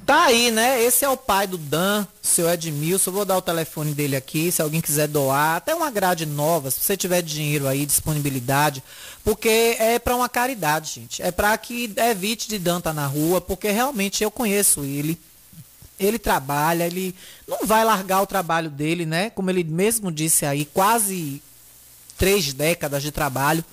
Speaker 2: Tá aí, né? Esse é o pai do Dan, seu Edmilson. Vou dar o telefone dele aqui, se alguém quiser doar. Até uma grade nova, se você tiver dinheiro aí, disponibilidade. Porque é para uma caridade, gente. É para que evite de Dan estar tá na rua, porque realmente eu conheço ele. Ele trabalha, ele não vai largar o trabalho dele, né? Como ele mesmo disse aí, quase três décadas de trabalho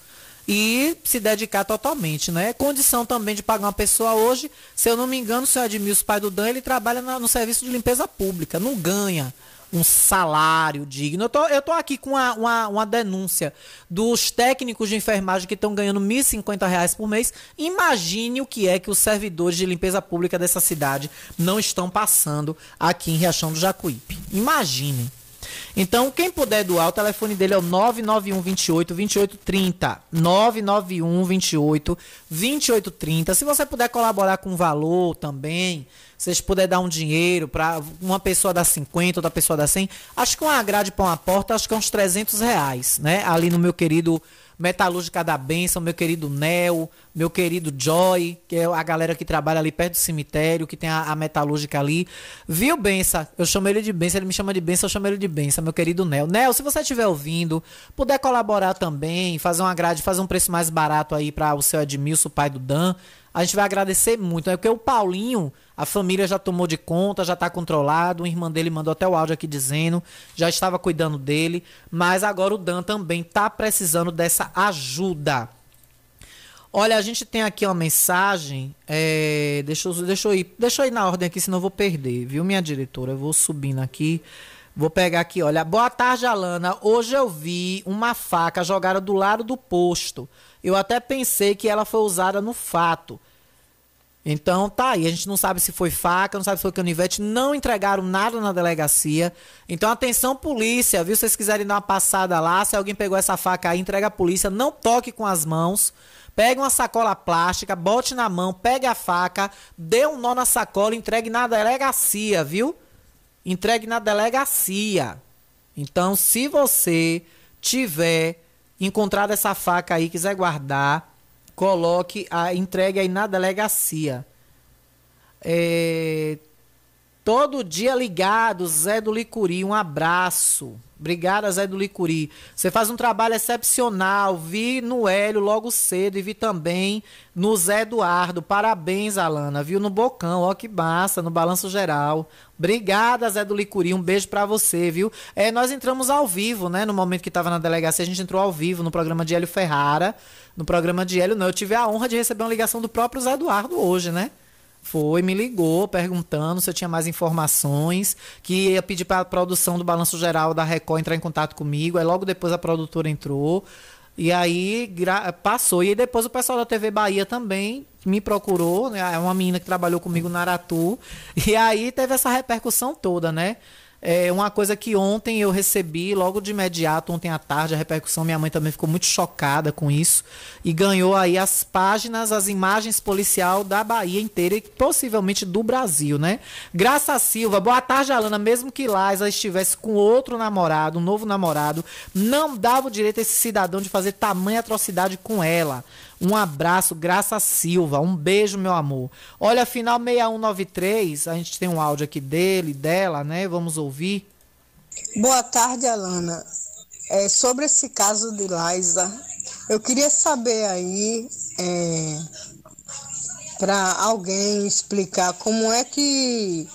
Speaker 2: e se dedicar totalmente, né? Condição também de pagar uma pessoa hoje, se eu não me engano, o senhor Edmilson, pai do Dan, ele trabalha no serviço de limpeza pública, não ganha um salário digno. Eu tô, eu tô aqui com uma, uma, uma denúncia dos técnicos de enfermagem que estão ganhando R$ 1.050 por mês. Imagine o que é que os servidores de limpeza pública dessa cidade não estão passando aqui em Riachão do Jacuípe. Imaginem. Então, quem puder doar, o telefone dele é o 991 28 2830. 991 28 2830. Se você puder colaborar com valor também, vocês puderem dar um dinheiro para uma pessoa dar 50, outra pessoa dar 100, acho que uma grade para uma porta, acho que é uns 300 reais, né? Ali no meu querido Metalúrgica da Benção, meu querido Nel, meu querido Joy, que é a galera que trabalha ali perto do cemitério, que tem a, a metalúrgica ali. Viu, Bença? Eu chamo ele de Bença, ele me chama de Bença, eu chamo ele de Bença, meu querido Nel. Nel, se você estiver ouvindo, puder colaborar também, fazer uma grade, fazer um preço mais barato aí para o seu Edmilson, pai do Dan, a gente vai agradecer muito, né? Porque o Paulinho, a família já tomou de conta, já está controlado. O irmão dele mandou até o áudio aqui dizendo, já estava cuidando dele. Mas agora o Dan também está precisando dessa ajuda. Olha, a gente tem aqui uma mensagem. É, deixa, eu, deixa, eu ir, deixa eu ir na ordem aqui, senão eu vou perder, viu, minha diretora? Eu vou subindo aqui. Vou pegar aqui, olha. Boa tarde, Alana. Hoje eu vi uma faca jogada do lado do posto. Eu até pensei que ela foi usada no fato. Então tá aí, a gente não sabe se foi faca, não sabe se foi canivete, não entregaram nada na delegacia. Então atenção polícia, viu? Se vocês quiserem dar uma passada lá, se alguém pegou essa faca aí, entrega a polícia, não toque com as mãos. Pegue uma sacola plástica, bote na mão, pegue a faca, dê um nó na sacola, entregue na delegacia, viu? Entregue na delegacia. Então, se você tiver encontrar essa faca aí, quiser guardar, coloque, a, entregue aí na delegacia. É, todo dia ligado, Zé do Licuri, um abraço. Obrigada, Zé do Licuri. Você faz um trabalho excepcional. Vi no Hélio logo cedo e vi também no Zé Eduardo. Parabéns, Alana. Viu no Bocão, ó que massa, no Balanço Geral. Obrigada, Zé do Licuri. Um beijo para você, viu? É, nós entramos ao vivo, né? No momento que tava na delegacia, a gente entrou ao vivo no programa de Hélio Ferrara. No programa de Hélio, não. Eu tive a honra de receber uma ligação do próprio Zé Eduardo hoje, né? Foi, me ligou perguntando se eu tinha mais informações, que ia pedir para a produção do Balanço Geral da Record entrar em contato comigo. Aí logo depois a produtora entrou. E aí passou. E aí depois o pessoal da TV Bahia também me procurou, né? É uma menina que trabalhou comigo na Aratu. E aí teve essa repercussão toda, né? É uma coisa que ontem eu recebi logo de imediato, ontem à tarde, a repercussão, minha mãe também ficou muito chocada com isso e ganhou aí as páginas, as imagens policial da Bahia inteira e possivelmente do Brasil, né? Graça Silva, boa tarde, Alana. Mesmo que Liza estivesse com outro namorado, um novo namorado, não dava o direito a esse cidadão de fazer tamanha atrocidade com ela. Um abraço, Graça Silva. Um beijo, meu amor. Olha, final 6193, a gente tem um áudio aqui dele, dela, né? Vamos ouvir.
Speaker 20: Boa tarde, Alana. É, sobre esse caso de Liza, eu queria saber aí é, para alguém explicar como é que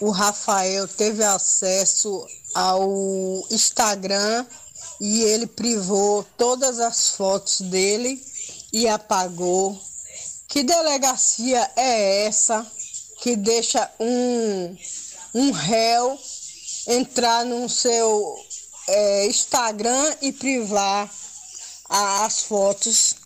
Speaker 20: o Rafael teve acesso ao Instagram e ele privou todas as fotos dele e apagou. Que delegacia é essa que deixa um, um réu entrar no seu é, Instagram e privar a, as fotos?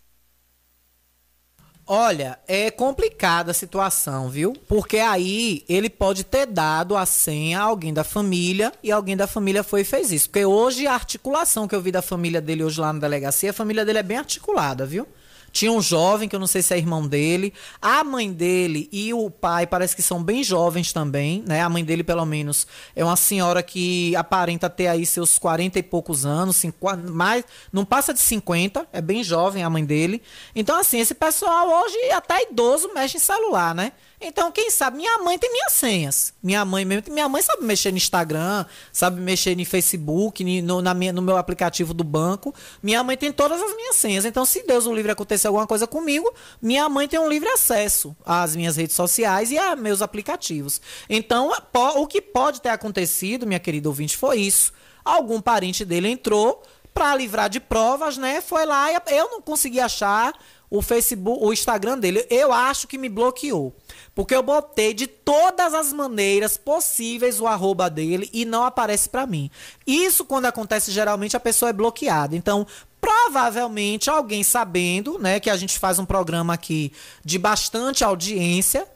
Speaker 2: Olha, é complicada a situação, viu? Porque aí ele pode ter dado a senha a alguém da família e alguém da família foi e fez isso. Porque hoje a articulação que eu vi da família dele hoje lá na delegacia, a família dele é bem articulada, viu? Tinha um jovem, que eu não sei se é irmão dele. A mãe dele e o pai parece que são bem jovens também, né? A mãe dele, pelo menos, é uma senhora que aparenta ter aí seus 40 e poucos anos, 50, mais, não passa de 50, é bem jovem a mãe dele. Então, assim, esse pessoal hoje, até idoso, mexe em celular, né? Então, quem sabe? Minha mãe tem minhas senhas. Minha mãe mesmo, minha mãe sabe mexer no Instagram, sabe mexer no Facebook, no, na minha, no meu aplicativo do banco. Minha mãe tem todas as minhas senhas. Então, se Deus o livre acontecer alguma coisa comigo, minha mãe tem um livre acesso às minhas redes sociais e a meus aplicativos. Então, o que pode ter acontecido, minha querida ouvinte, foi isso. Algum parente dele entrou para livrar de provas, né? Foi lá e eu não consegui achar o Facebook, o Instagram dele. Eu acho que me bloqueou. Porque eu botei de todas as maneiras possíveis o arroba dele e não aparece para mim. Isso quando acontece geralmente a pessoa é bloqueada. Então, provavelmente alguém sabendo, né, que a gente faz um programa aqui de bastante audiência,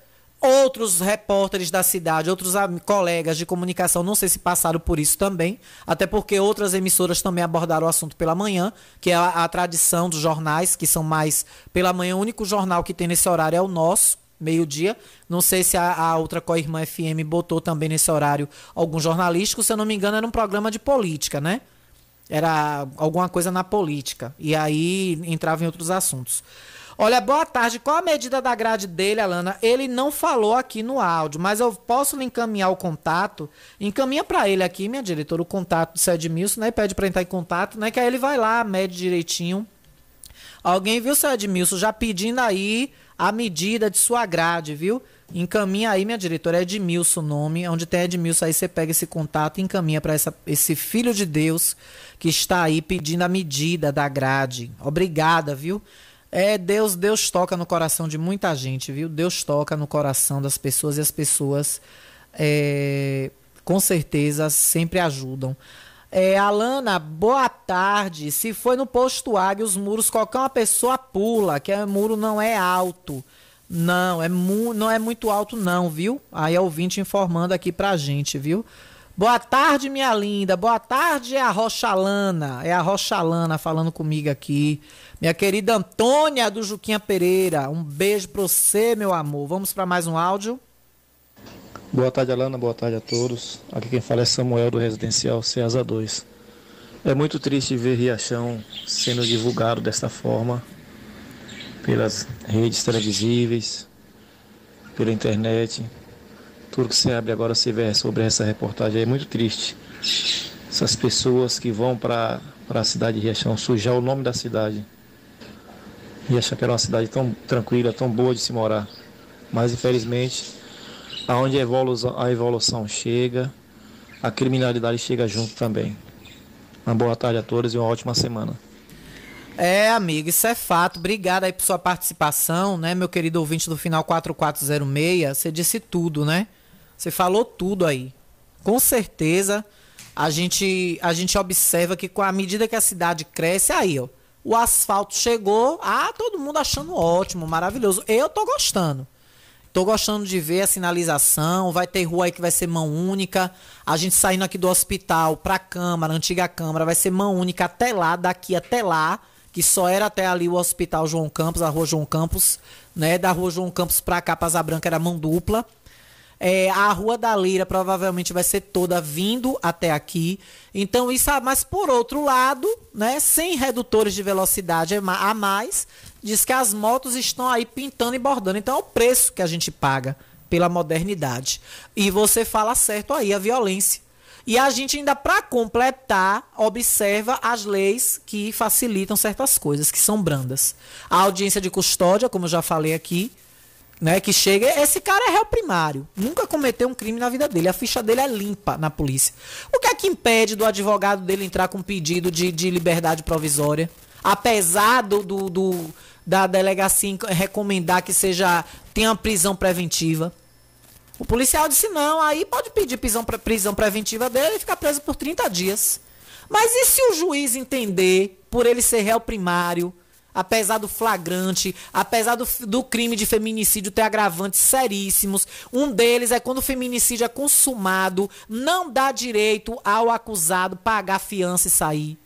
Speaker 2: outros repórteres da cidade, outros colegas de comunicação, não sei se passaram por isso também, até porque outras emissoras também abordaram o assunto pela manhã, que é a, a tradição dos jornais, que são mais pela manhã, o único jornal que tem nesse horário é o nosso meio-dia. Não sei se a, a outra co-irmã FM botou também nesse horário algum jornalístico. Se eu não me engano, era um programa de política, né? Era alguma coisa na política. E aí entrava em outros assuntos. Olha, boa tarde. Qual a medida da grade dele, Alana? Ele não falou aqui no áudio, mas eu posso lhe encaminhar o contato. Encaminha para ele aqui, minha diretora, o contato do Sérgio Edmilson, né? Pede para entrar em contato, né? Que aí ele vai lá, mede direitinho. Alguém viu, seu Edmilson, já pedindo aí a medida de sua grade, viu? Encaminha aí, minha diretora, é Edmilson o nome. Onde tem Edmilson, aí você pega esse contato e encaminha para esse filho de Deus que está aí pedindo a medida da grade. Obrigada, viu? É, Deus, Deus toca no coração de muita gente, viu? Deus toca no coração das pessoas e as pessoas, é, com certeza, sempre ajudam. É, Alana, boa tarde. Se foi no posto Águia, os muros, qualquer uma pessoa pula, que o muro não é alto. Não, é mu não é muito alto não, viu? Aí é ouvinte informando aqui pra gente, viu? Boa tarde, minha linda. Boa tarde, é a Rochalana. É a Rochalana falando comigo aqui. Minha querida Antônia do Juquinha Pereira. Um beijo pra você, meu amor. Vamos para mais um áudio.
Speaker 21: Boa tarde, Alana. Boa tarde a todos. Aqui quem fala é Samuel do Residencial Ceasa 2.
Speaker 22: É muito triste ver Riachão sendo divulgado desta forma pelas redes televisíveis, pela internet. Tudo que você abre agora você vê sobre essa reportagem é muito triste. Essas pessoas que vão para a cidade de Riachão sujar o nome da cidade. Riachão que era uma cidade tão tranquila, tão boa de se morar. Mas infelizmente, aonde a evolução, a evolução chega, a criminalidade chega junto também. Uma boa tarde a todos e uma ótima semana.
Speaker 2: É, amigo, isso é fato. Obrigado aí por sua participação, né, meu querido ouvinte do final 4406. Você disse tudo, né? Você falou tudo aí. Com certeza, a gente a gente observa que com a medida que a cidade cresce, aí, ó, o asfalto chegou, ah, todo mundo achando ótimo, maravilhoso. Eu tô gostando. Tô gostando de ver a sinalização. Vai ter rua aí que vai ser mão única. A gente saindo aqui do hospital pra Câmara, antiga Câmara, vai ser mão única até lá, daqui até lá. Que só era até ali o Hospital João Campos, a Rua João Campos, né? Da Rua João Campos pra cá, pra Asa Branca, era mão dupla. É, a Rua da Lira provavelmente vai ser toda vindo até aqui. Então, isso, mas por outro lado, né, sem redutores de velocidade a mais, diz que as motos estão aí pintando e bordando. Então, é o preço que a gente paga pela modernidade. E você fala certo aí, a violência. E a gente ainda, para completar, observa as leis que facilitam certas coisas, que são brandas. A audiência de custódia, como eu já falei aqui, né, que chega, esse cara é réu primário, nunca cometeu um crime na vida dele, a ficha dele é limpa na polícia. O que é que impede do advogado dele entrar com pedido de, de liberdade provisória? Apesar do, do, do da delegacia recomendar que seja tenha uma prisão preventiva. O policial disse não, aí pode pedir prisão, prisão preventiva dele e ficar preso por 30 dias. Mas e se o juiz entender, por ele ser réu primário, apesar do flagrante, apesar do, do crime de feminicídio ter agravantes seríssimos. Um deles é quando o feminicídio é consumado, não dá direito ao acusado pagar fiança e sair.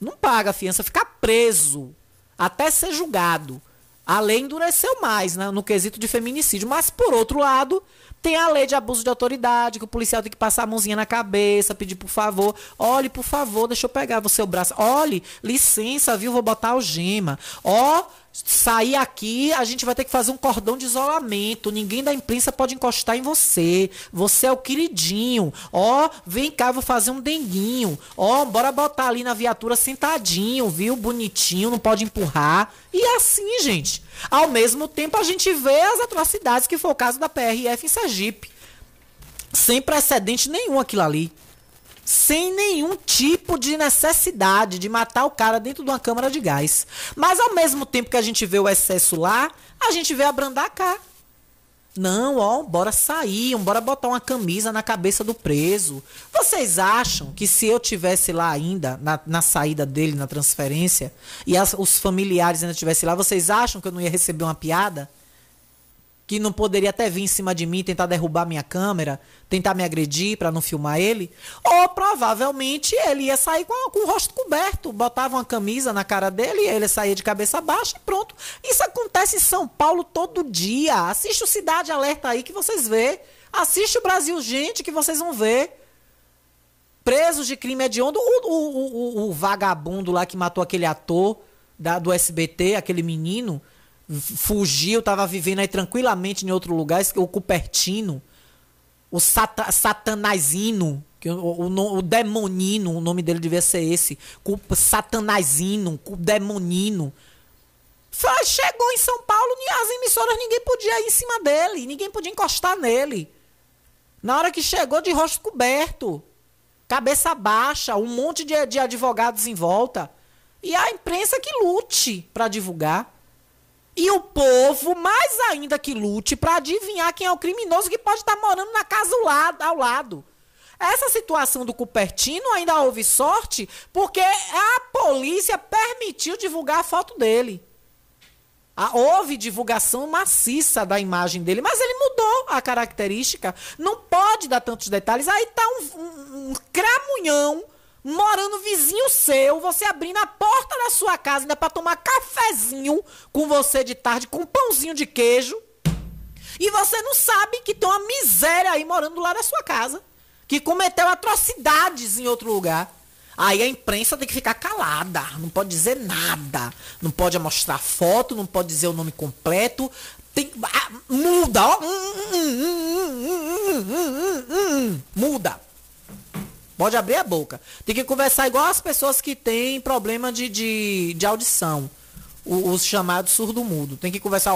Speaker 2: Não paga fiança, fica preso até ser julgado. A lei endureceu mais né, no quesito de feminicídio, mas por outro lado, tem a lei de abuso de autoridade, que o policial tem que passar a mãozinha na cabeça, pedir por favor, olhe, por favor, deixa eu pegar o braço. Olhe, licença, viu? Vou botar algema. Ó, sair aqui, a gente vai ter que fazer um cordão de isolamento. Ninguém da imprensa pode encostar em você. Você é o queridinho. Ó, vem cá, vou fazer um denguinho. Ó, bora botar ali na viatura sentadinho, viu? Bonitinho, não pode empurrar. E assim, gente. Ao mesmo tempo, a gente vê as atrocidades que foi o caso da PRF em Sergipe. Sem precedente nenhum aquilo ali sem nenhum tipo de necessidade de matar o cara dentro de uma câmara de gás. Mas ao mesmo tempo que a gente vê o excesso lá, a gente vê abrandar cá. Não, ó, bora sair, bora botar uma camisa na cabeça do preso. Vocês acham que se eu tivesse lá ainda, na, na saída dele, na transferência, e as, os familiares ainda estivessem lá, vocês acham que eu não ia receber uma piada? Que não poderia até vir em cima de mim, tentar derrubar minha câmera, tentar me agredir para não filmar ele, ou provavelmente ele ia sair com, com, o rosto coberto, botava uma camisa na cara dele, ele saía de cabeça baixa e pronto. Isso acontece em São Paulo todo dia. Assiste o Cidade Alerta aí que vocês vê. Assiste o Brasil Gente que vocês vão ver. Presos de crime hediondo, o, o, o, o vagabundo lá que matou aquele ator da, do SBT, aquele menino, fugiu, estava vivendo aí tranquilamente em outro lugar, o Cupertino, o sata, Satanazino, que o, o, o, Demonino, o nome dele devia ser esse, Satanazino, Demonino. Chegou em São Paulo, as emissoras ninguém podia ir em cima dele, ninguém podia encostar nele. Na hora que chegou de rosto coberto, cabeça baixa, um monte de, de advogados em volta. E a imprensa que lute para divulgar. E o povo, mais ainda que lute para adivinhar quem é o criminoso que pode estar morando na casa ao lado. Essa situação do Cupertino ainda houve sorte porque a polícia permitiu divulgar a foto dele. houve divulgação maciça da imagem dele, mas ele mudou a característica. Não pode dar tantos detalhes. Aí tá um, um, um cramunhão morando vizinho seu, você abrindo a porta da sua casa ainda para tomar cafezinho com você de tarde, com um pãozinho de queijo. E você não sabe que tem uma miséria aí morando lá da sua casa, que cometeu atrocidades em outro lugar. Aí a imprensa tem que ficar calada, não pode dizer nada, não pode mostrar foto, não pode dizer o nome completo, tem ah, muda, ó. Muda. Pode abrir a boca. Tem que conversar igual as pessoas que têm problema de, de, de audição. Os chamados surdo-mudo. Tem que conversar.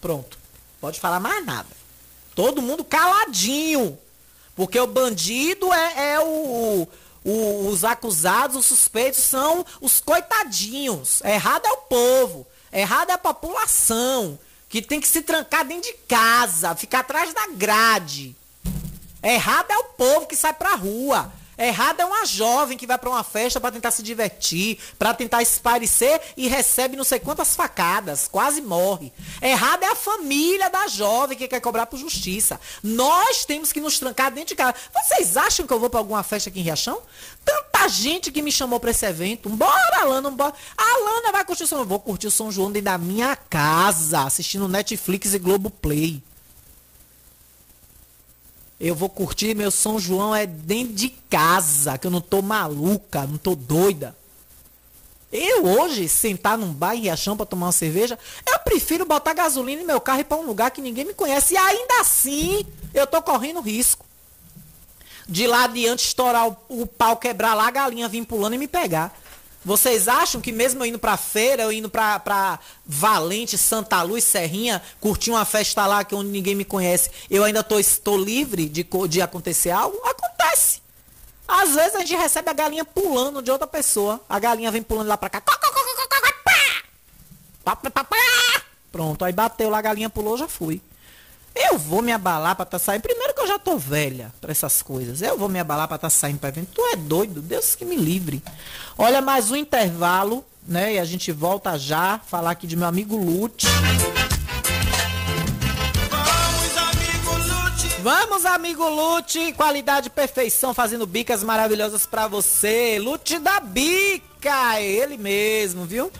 Speaker 2: Pronto. Pode falar mais nada. Todo mundo caladinho. Porque o bandido é, é o, o- Os acusados, os suspeitos são os coitadinhos. Errado é o povo. Errado é a população. Que tem que se trancar dentro de casa. Ficar atrás da grade. Errado é o povo que sai pra rua. Errado é uma jovem que vai pra uma festa pra tentar se divertir, pra tentar espairecer e recebe não sei quantas facadas, quase morre. Errado é a família da jovem que quer cobrar por justiça. Nós temos que nos trancar dentro de casa. Vocês acham que eu vou pra alguma festa aqui em Riachão? Tanta gente que me chamou pra esse evento. Bora, Alana, bora. Alana vai curtir o São João. Vou curtir o São João dentro da minha casa, assistindo Netflix e Globoplay. Eu vou curtir meu São João é dentro de casa, que eu não tô maluca, não tô doida. Eu hoje, sentar num bar em Riachão pra tomar uma cerveja, eu prefiro botar gasolina em meu carro e ir pra um lugar que ninguém me conhece. E ainda assim, eu tô correndo risco. De lá adiante estourar o, o pau, quebrar lá, a galinha vir pulando e me pegar. Vocês acham que mesmo eu indo pra feira, eu indo pra, pra Valente, Santa Luz, Serrinha, curtir uma festa lá que onde ninguém me conhece, eu ainda tô, estou livre de, de acontecer algo? Acontece. Às vezes a gente recebe a galinha pulando de outra pessoa. A galinha vem pulando lá pra cá. Pronto, aí bateu lá, a galinha pulou, já fui. Eu vou me abalar pra tá saindo. Primeiro que eu já tô velha pra essas coisas. Eu vou me abalar pra tá saindo pra evento. Tu é doido? Deus que me livre. Olha, mais um intervalo, né? E a gente volta já. Falar aqui de meu amigo Lute. Vamos, amigo Lute. Qualidade perfeição, fazendo bicas maravilhosas pra você. Lute da bica. É ele mesmo, viu?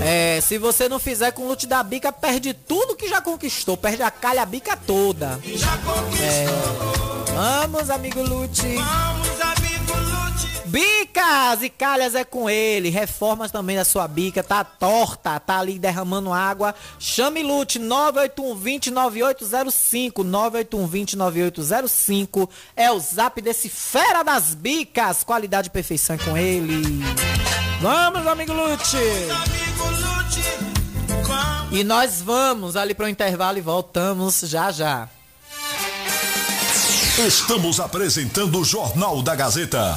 Speaker 2: É, se você não fizer com o Lute da bica, perde tudo que já conquistou. Perde a calha a bica toda. É. Vamos, amigo Lute. Bicas e calhas é com ele. Reformas também da sua bica. Tá torta, tá ali derramando água. Chame Lute 981209805. 981209805 é o zap desse fera das bicas. Qualidade e perfeição é com ele. Vamos, amigo Lute. E nós vamos ali para o intervalo e voltamos já já.
Speaker 8: Estamos apresentando o Jornal da Gazeta.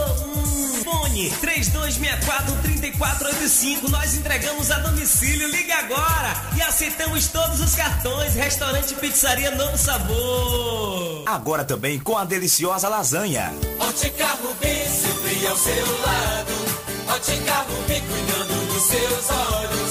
Speaker 9: Hum, Fone 3264-3485. Nós entregamos a domicílio. Liga agora e aceitamos todos os cartões. Restaurante Pizzaria Novo Sabor.
Speaker 23: Agora também com a deliciosa lasanha.
Speaker 9: Ótica Rubi, sempre ao seu lado. Ótica Rubi, cuidando dos seus olhos.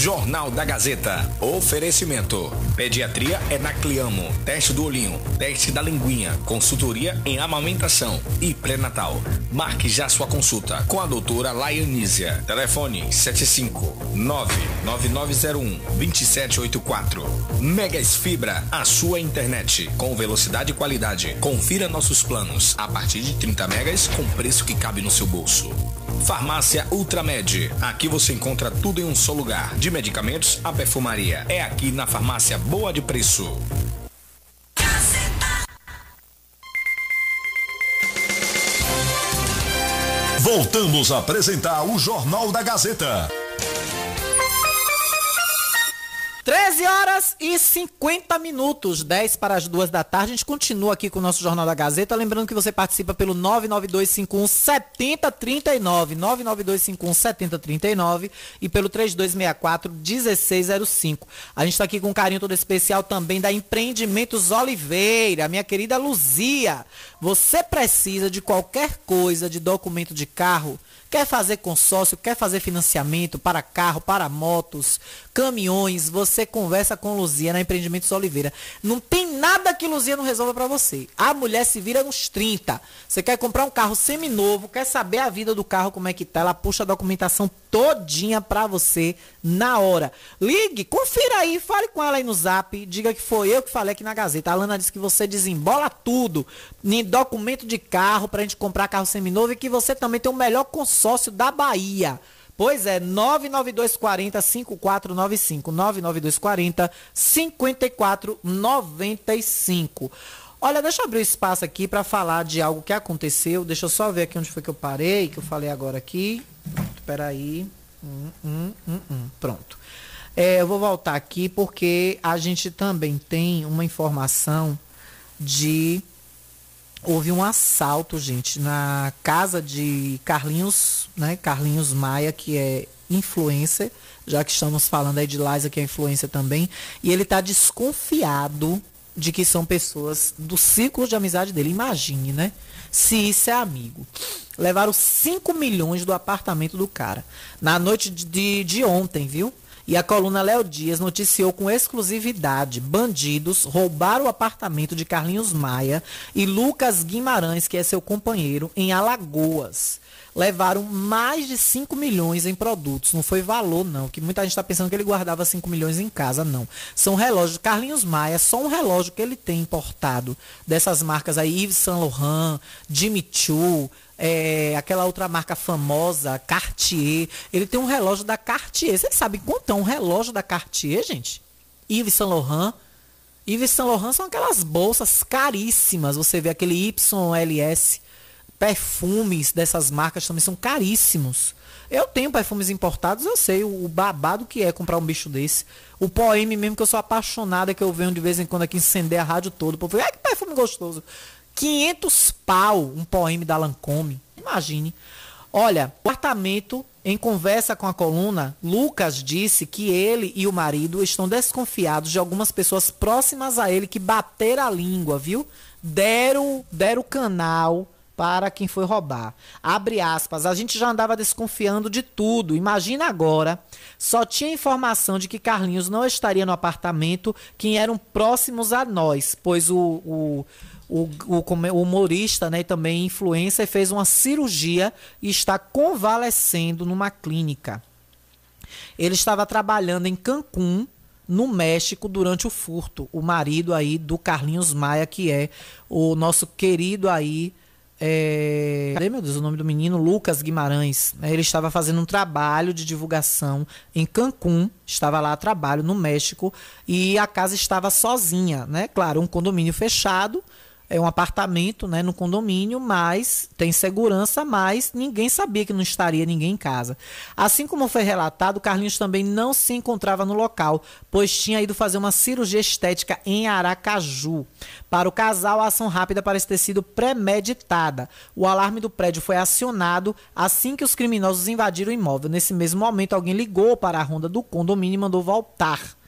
Speaker 23: Jornal da Gazeta. Oferecimento. Pediatria é na Cliamo. Teste do olhinho. Teste da linguinha. Consultoria em amamentação e pré-natal. Marque já sua consulta com a doutora Laianísia. Telefone 759-9901-2784. Megas Fibra, a sua internet. Com velocidade e qualidade. Confira nossos planos. A partir de 30 megas com preço que cabe no seu bolso. Farmácia Ultramed. Aqui você encontra tudo em um só lugar. De medicamentos a perfumaria. É aqui na Farmácia Boa de Preço.
Speaker 8: Voltamos a apresentar o Jornal da Gazeta.
Speaker 2: 13 horas e 50 minutos, 10 para as 2 da tarde. A gente continua aqui com o nosso Jornal da Gazeta. Lembrando que você participa pelo 99251 7039, 99251 7039 e pelo 3264 1605. A gente está aqui com um carinho todo especial também da Empreendimentos Oliveira, minha querida Luzia. Você precisa de qualquer coisa de documento de carro? Quer fazer consórcio, quer fazer financiamento para carro, para motos, caminhões, você conversa com Luzia na Empreendimentos Oliveira. Não tem nada que Luzia não resolva para você. A mulher se vira nos 30. Você quer comprar um carro seminovo, quer saber a vida do carro como é que tá, ela puxa a documentação todinha para você na hora. Ligue, confira aí, fale com ela aí no Zap, diga que foi eu que falei aqui na Gazeta. A Alana disse que você desembola tudo em documento de carro pra gente comprar carro seminovo e que você também tem o melhor consórcio da Bahia. Pois é, 99240 5495. 99240 5495. Olha, deixa eu abrir o espaço aqui para falar de algo que aconteceu. Deixa eu só ver aqui onde foi que eu parei, que eu falei agora aqui. Espera aí. Hum, hum, hum, hum. Pronto. É, eu vou voltar aqui porque a gente também tem uma informação de houve um assalto, gente, na casa de Carlinhos, né? Carlinhos Maia, que é influencer, já que estamos falando aí de Liza, que é influencer também, e ele está desconfiado de que são pessoas do círculo de amizade dele. Imagine, né? Se isso é amigo. Levaram 5 milhões do apartamento do cara. Na noite de, de ontem, viu? E a coluna Léo Dias noticiou com exclusividade: bandidos roubaram o apartamento de Carlinhos Maia e Lucas Guimarães, que é seu companheiro, em Alagoas. Levaram mais de 5 milhões em produtos. Não foi valor, não. Que muita gente está pensando que ele guardava 5 milhões em casa, não. São relógios. Carlinhos Maia, só um relógio que ele tem importado dessas marcas aí, Yves Saint Laurent, Jimmy Choo, é, aquela outra marca famosa, Cartier. Ele tem um relógio da Cartier. Vocês sabem quanto é um relógio da Cartier, gente? Yves Saint Laurent. Yves Saint Laurent são aquelas bolsas caríssimas. Você vê aquele YLS. Perfumes dessas marcas também são caríssimos. Eu tenho perfumes importados, eu sei o babado que é comprar um bicho desse. O Poeme mesmo, que eu sou apaixonada, que eu venho de vez em quando aqui incender a rádio toda. Pô, ai, que perfume gostoso. 500 pau um poema da Lancome. Imagine. Olha, o apartamento, em conversa com a coluna, Lucas disse que ele e o marido estão desconfiados de algumas pessoas próximas a ele que bateram a língua, viu? Deram, deram canal para quem foi roubar. Abre aspas, a gente já andava desconfiando de tudo. Imagina agora, só tinha informação de que Carlinhos não estaria no apartamento, quem eram próximos a nós, pois o, o o, o, o humorista, né, também influencer, fez uma cirurgia e está convalescendo numa clínica. Ele estava trabalhando em Cancún, no México, durante o furto. O marido aí do Carlinhos Maia, que é o nosso querido aí. É... Meu Deus, o nome do menino? Lucas Guimarães. Ele estava fazendo um trabalho de divulgação em Cancún, estava lá a trabalho no México, e a casa estava sozinha, né? Claro, um condomínio fechado, É um apartamento, né, no condomínio, mas tem segurança, mas ninguém sabia que não estaria ninguém em casa. Assim como foi relatado, Carlinhos também não se encontrava no local, pois tinha ido fazer uma cirurgia estética em Aracaju. Para o casal, a ação rápida parece ter sido premeditada. O alarme do prédio foi acionado assim que os criminosos invadiram o imóvel. Nesse mesmo momento, alguém ligou para a ronda do condomínio e mandou voltar.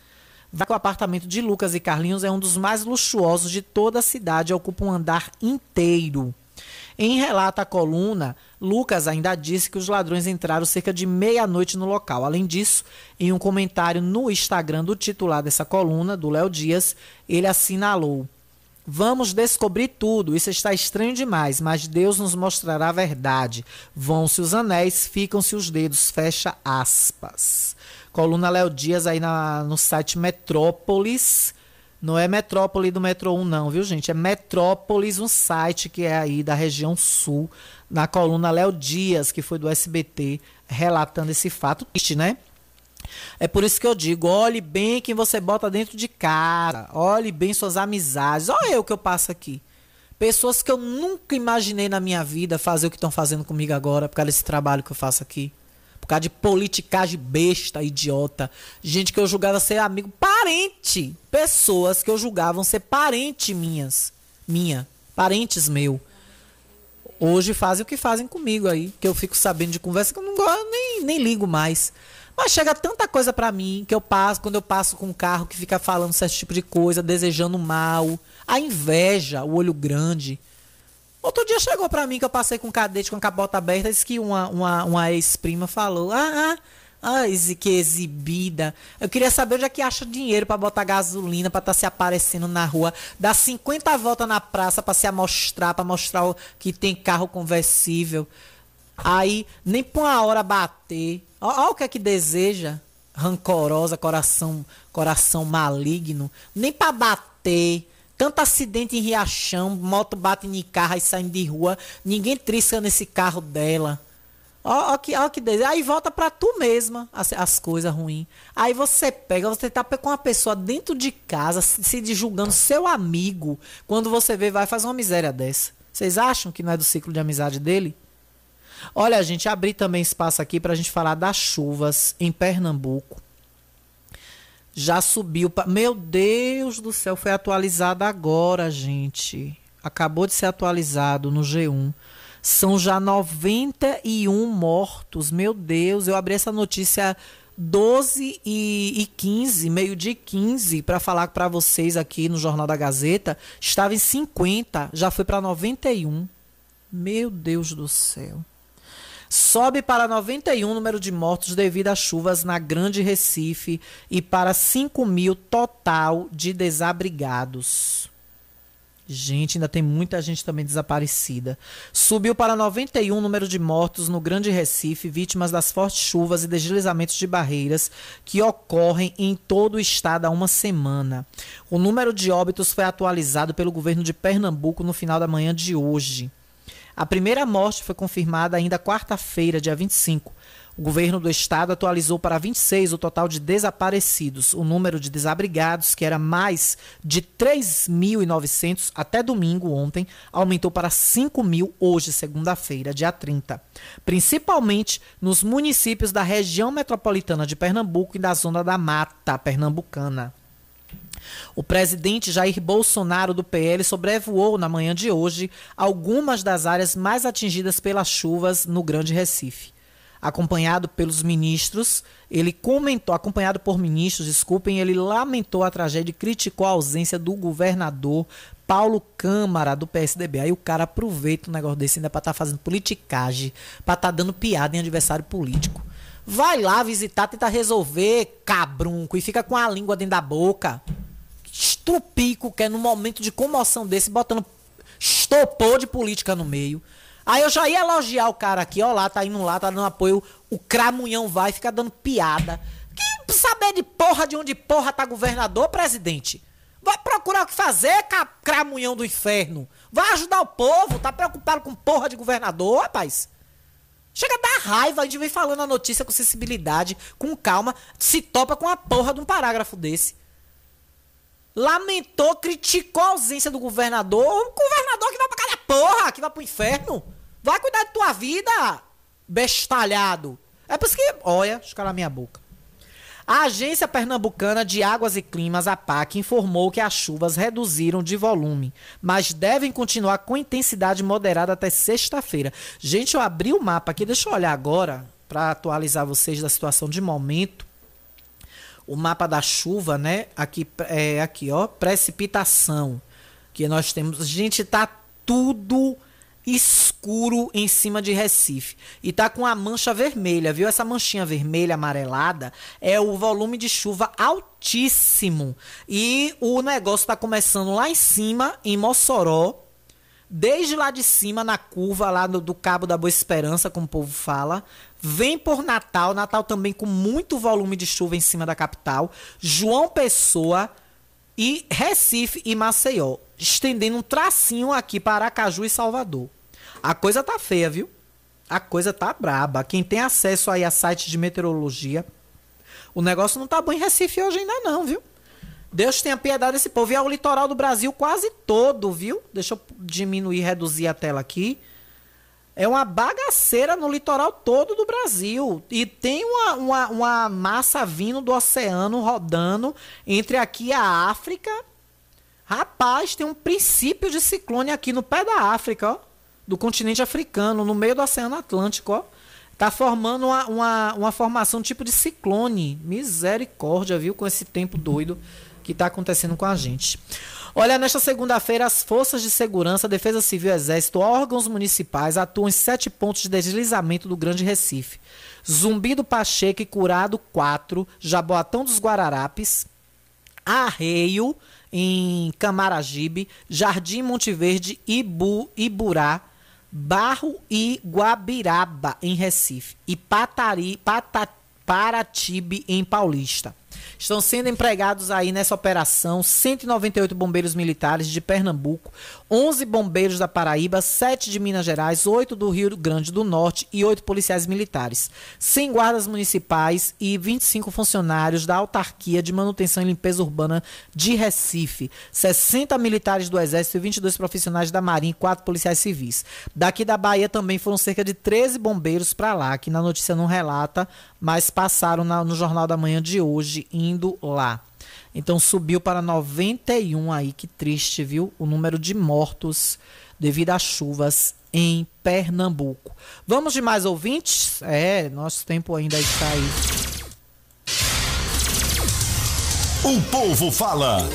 Speaker 2: Vai que o apartamento de Lucas e Carlinhos é um dos mais luxuosos de toda a cidade, ocupa um andar inteiro. Em relato à coluna, Lucas ainda disse que os ladrões entraram cerca de meia-noite no local. Além disso, em um comentário no Instagram do titular dessa coluna, do Léo Dias, ele assinalou: Vamos descobrir tudo. Isso está estranho demais, mas Deus nos mostrará a verdade. Vão-se os anéis, ficam-se os dedos. Fecha aspas. Coluna Léo Dias aí na, no site Metrópolis. Não é Metrópole do Metro 1, não, viu, gente? É Metrópolis, um site que é aí da região sul, na coluna Léo Dias, que foi do SBT, relatando esse fato triste, né? É por isso que eu digo, olhe bem quem você bota dentro de casa, olhe bem suas amizades. Olha eu que eu passo aqui. Pessoas que eu nunca imaginei na minha vida fazer o que estão fazendo comigo agora, por causa desse trabalho que eu faço aqui. Por causa de politicagem besta, idiota. Gente que eu julgava ser amigo, parente. Pessoas que eu julgavam ser parente minhas. Minha. Parentes meu. Hoje fazem o que fazem comigo aí. Que eu fico sabendo de conversa que eu não gosto, nem, nem ligo mais. Mas chega tanta coisa pra mim que eu passo, quando eu passo com um carro que fica falando certo tipo de coisa, desejando mal. A inveja, o olho grande. Outro dia chegou pra mim que eu passei com um cadete com a capota aberta, disse que uma, uma, uma ex-prima falou: Ah, ah, ah, que exibida. Eu queria saber onde é que acha dinheiro pra botar gasolina, pra estar se aparecendo na rua, dar 50 voltas na praça pra se amostrar, pra mostrar que tem carro conversível. Aí, nem por uma hora bater. Olha o que é que deseja. Rancorosa, coração, coração maligno. Nem pra bater. Tanto acidente em Riachão, moto bate em carro e saindo de rua. Ninguém trisca nesse carro dela. Ó, ó que, ó que deseja. Aí volta pra tu mesma as, as coisas ruins. Aí você pega, você tá com uma pessoa dentro de casa, se, se julgando seu amigo. Quando você vê, vai fazer uma miséria dessa. Vocês acham que não é do ciclo de amizade dele? Olha, gente, abri também espaço aqui para a gente falar das chuvas em Pernambuco. Já subiu. Pa... Meu Deus do céu, foi atualizado agora, gente. Acabou de ser atualizado no G1. São já 91 mortos. Meu Deus, eu abri essa notícia 12 e, e 15, meio-dia e 15, para falar para vocês aqui no Jornal da Gazeta. Estava em 50, já foi para 91. Meu Deus do céu. Sobe para 91 o número de mortos devido às chuvas na Grande Recife e para 5 mil total de desabrigados. Gente, ainda tem muita gente também desaparecida. Subiu para 91 o número de mortos no Grande Recife, vítimas das fortes chuvas e deslizamentos de barreiras que ocorrem em todo o estado há uma semana. O número de óbitos foi atualizado pelo governo de Pernambuco no final da manhã de hoje. A primeira morte foi confirmada ainda quarta-feira, dia 25. O governo do estado atualizou para 26 o total de desaparecidos. O número de desabrigados, que era mais de 3.900 até domingo ontem, aumentou para 5 mil hoje, segunda-feira, dia 30. Principalmente nos municípios da região metropolitana de Pernambuco e da zona da mata pernambucana. O presidente Jair Bolsonaro do PL sobrevoou na manhã de hoje algumas das áreas mais atingidas pelas chuvas no Grande Recife. Acompanhado pelos ministros, ele comentou, acompanhado por ministros, desculpem, ele lamentou a tragédia e criticou a ausência do governador Paulo Câmara do PSDB. Aí o cara aproveita um negócio desse ainda para estar fazendo politicagem, para estar dando piada em adversário político. Vai lá visitar, tentar resolver, cabrunco, e fica com a língua dentro da boca estrupico que é no momento de comoção desse, botando estopor de política no meio. Aí eu já ia elogiar o cara aqui, ó lá, tá indo lá, tá dando apoio, o cramunhão vai, fica dando piada. Que saber de porra de onde porra tá governador, presidente? Vai procurar o que fazer, cramunhão do inferno. Vai ajudar o povo, tá preocupado com porra de governador, rapaz? Chega a dar raiva, a gente vem falando a notícia com sensibilidade, com calma, se topa com a porra de um parágrafo desse. lamentou, criticou a ausência do governador. O governador que vai pra cada porra, que vai pro inferno. Vai cuidar de tua vida, bestalhado. É por isso que, olha, deixa eu calar minha boca. A Agência Pernambucana de Águas e Climas, a PAC, informou que as chuvas reduziram de volume, mas devem continuar com intensidade moderada até sexta-feira. Gente, eu abri o mapa aqui, deixa eu olhar agora para atualizar vocês da situação de momento. O mapa da chuva, né? Aqui é aqui, ó, precipitação que nós temos. Gente, tá tudo escuro em cima de Recife. E tá com a mancha vermelha, viu? Essa manchinha vermelha amarelada é o volume de chuva altíssimo. E o negócio tá começando lá em cima, em Mossoró. Desde lá de cima, na curva lá do, do Cabo da Boa Esperança, como o povo fala. Vem por Natal, Natal também com muito volume de chuva em cima da capital. João Pessoa e Recife e Maceió, estendendo um tracinho aqui para Aracaju e Salvador. A coisa tá feia, viu? A coisa tá braba. Quem tem acesso aí a sites de meteorologia, o negócio não tá bom em Recife hoje ainda não, viu? Deus tenha piedade desse povo. E é o litoral do Brasil quase todo, viu? Deixa eu diminuir, reduzir a tela aqui. É uma bagaceira no litoral todo do Brasil. E tem uma, uma, uma massa vindo do oceano rodando entre aqui e a África. Rapaz, tem um princípio de ciclone aqui no pé da África, ó. Do continente africano, no meio do Oceano Atlântico, ó. Tá formando uma, uma, uma formação tipo de ciclone. Misericórdia, viu? Com esse tempo doido que tá acontecendo com a gente. Olha, nesta segunda-feira, as Forças de Segurança, Defesa Civil e Exército, órgãos municipais atuam em sete pontos de deslizamento do Grande Recife. Zumbi do Pacheco e Curado, 4. Jaboatão dos Guararapes. Arreio, em Camaragibe. Jardim Monteverde, Ibu, Iburá. Barro e Guabiraba, em Recife. E Patari, Pata, Paratibe, em Paulista. Estão sendo empregados aí nessa operação 198 bombeiros militares de Pernambuco, 11 bombeiros da Paraíba, 7 de Minas Gerais, 8 do Rio Grande do Norte e 8 policiais militares, 100 guardas municipais e 25 funcionários da autarquia de manutenção e limpeza urbana de Recife, 60 militares do Exército e 22 profissionais da Marinha e 4 policiais civis. Daqui da Bahia também foram cerca de 13 bombeiros para lá, que na notícia não relata, mas passaram na- no Jornal da Manhã de hoje indo lá. Então subiu para 91 aí, que triste, viu? O número de mortos devido às chuvas em Pernambuco. Vamos de mais ouvintes? É, nosso tempo ainda está aí.
Speaker 8: O povo fala.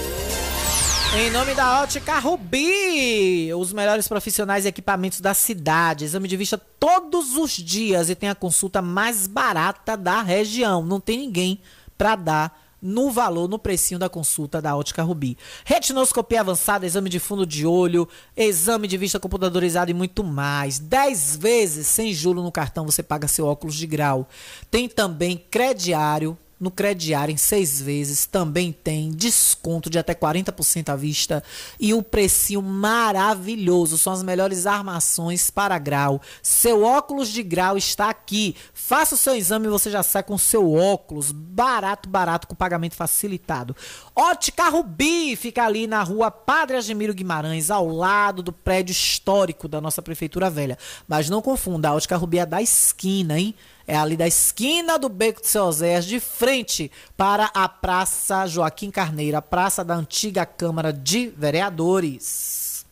Speaker 2: Em nome da Ótica Rubi, os melhores profissionais e equipamentos da cidade. Exame de vista todos os dias e tem a consulta mais barata da região. Não tem ninguém para dar no valor, no precinho da consulta da Ótica Rubi. Retinoscopia avançada, exame de fundo de olho, exame de vista computadorizado e muito mais. 10 vezes sem juro no cartão você paga seu óculos de grau. Tem também crediário no crediário em seis vezes também tem desconto de até 40% à vista e um precinho maravilhoso. São as melhores armações para grau. Seu óculos de grau está aqui. Faça o seu exame e você já sai com seu óculos barato, barato, com pagamento facilitado. Ótica Rubi fica ali na rua Padre Ademiro Guimarães, ao lado do prédio histórico da nossa Prefeitura Velha. Mas não confunda, a Ótica Rubi é da esquina, hein? É ali da esquina do Beco de Seu de frente para a Praça Joaquim Carneiro, a praça da antiga Câmara de Vereadores.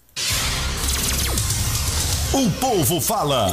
Speaker 8: O povo fala.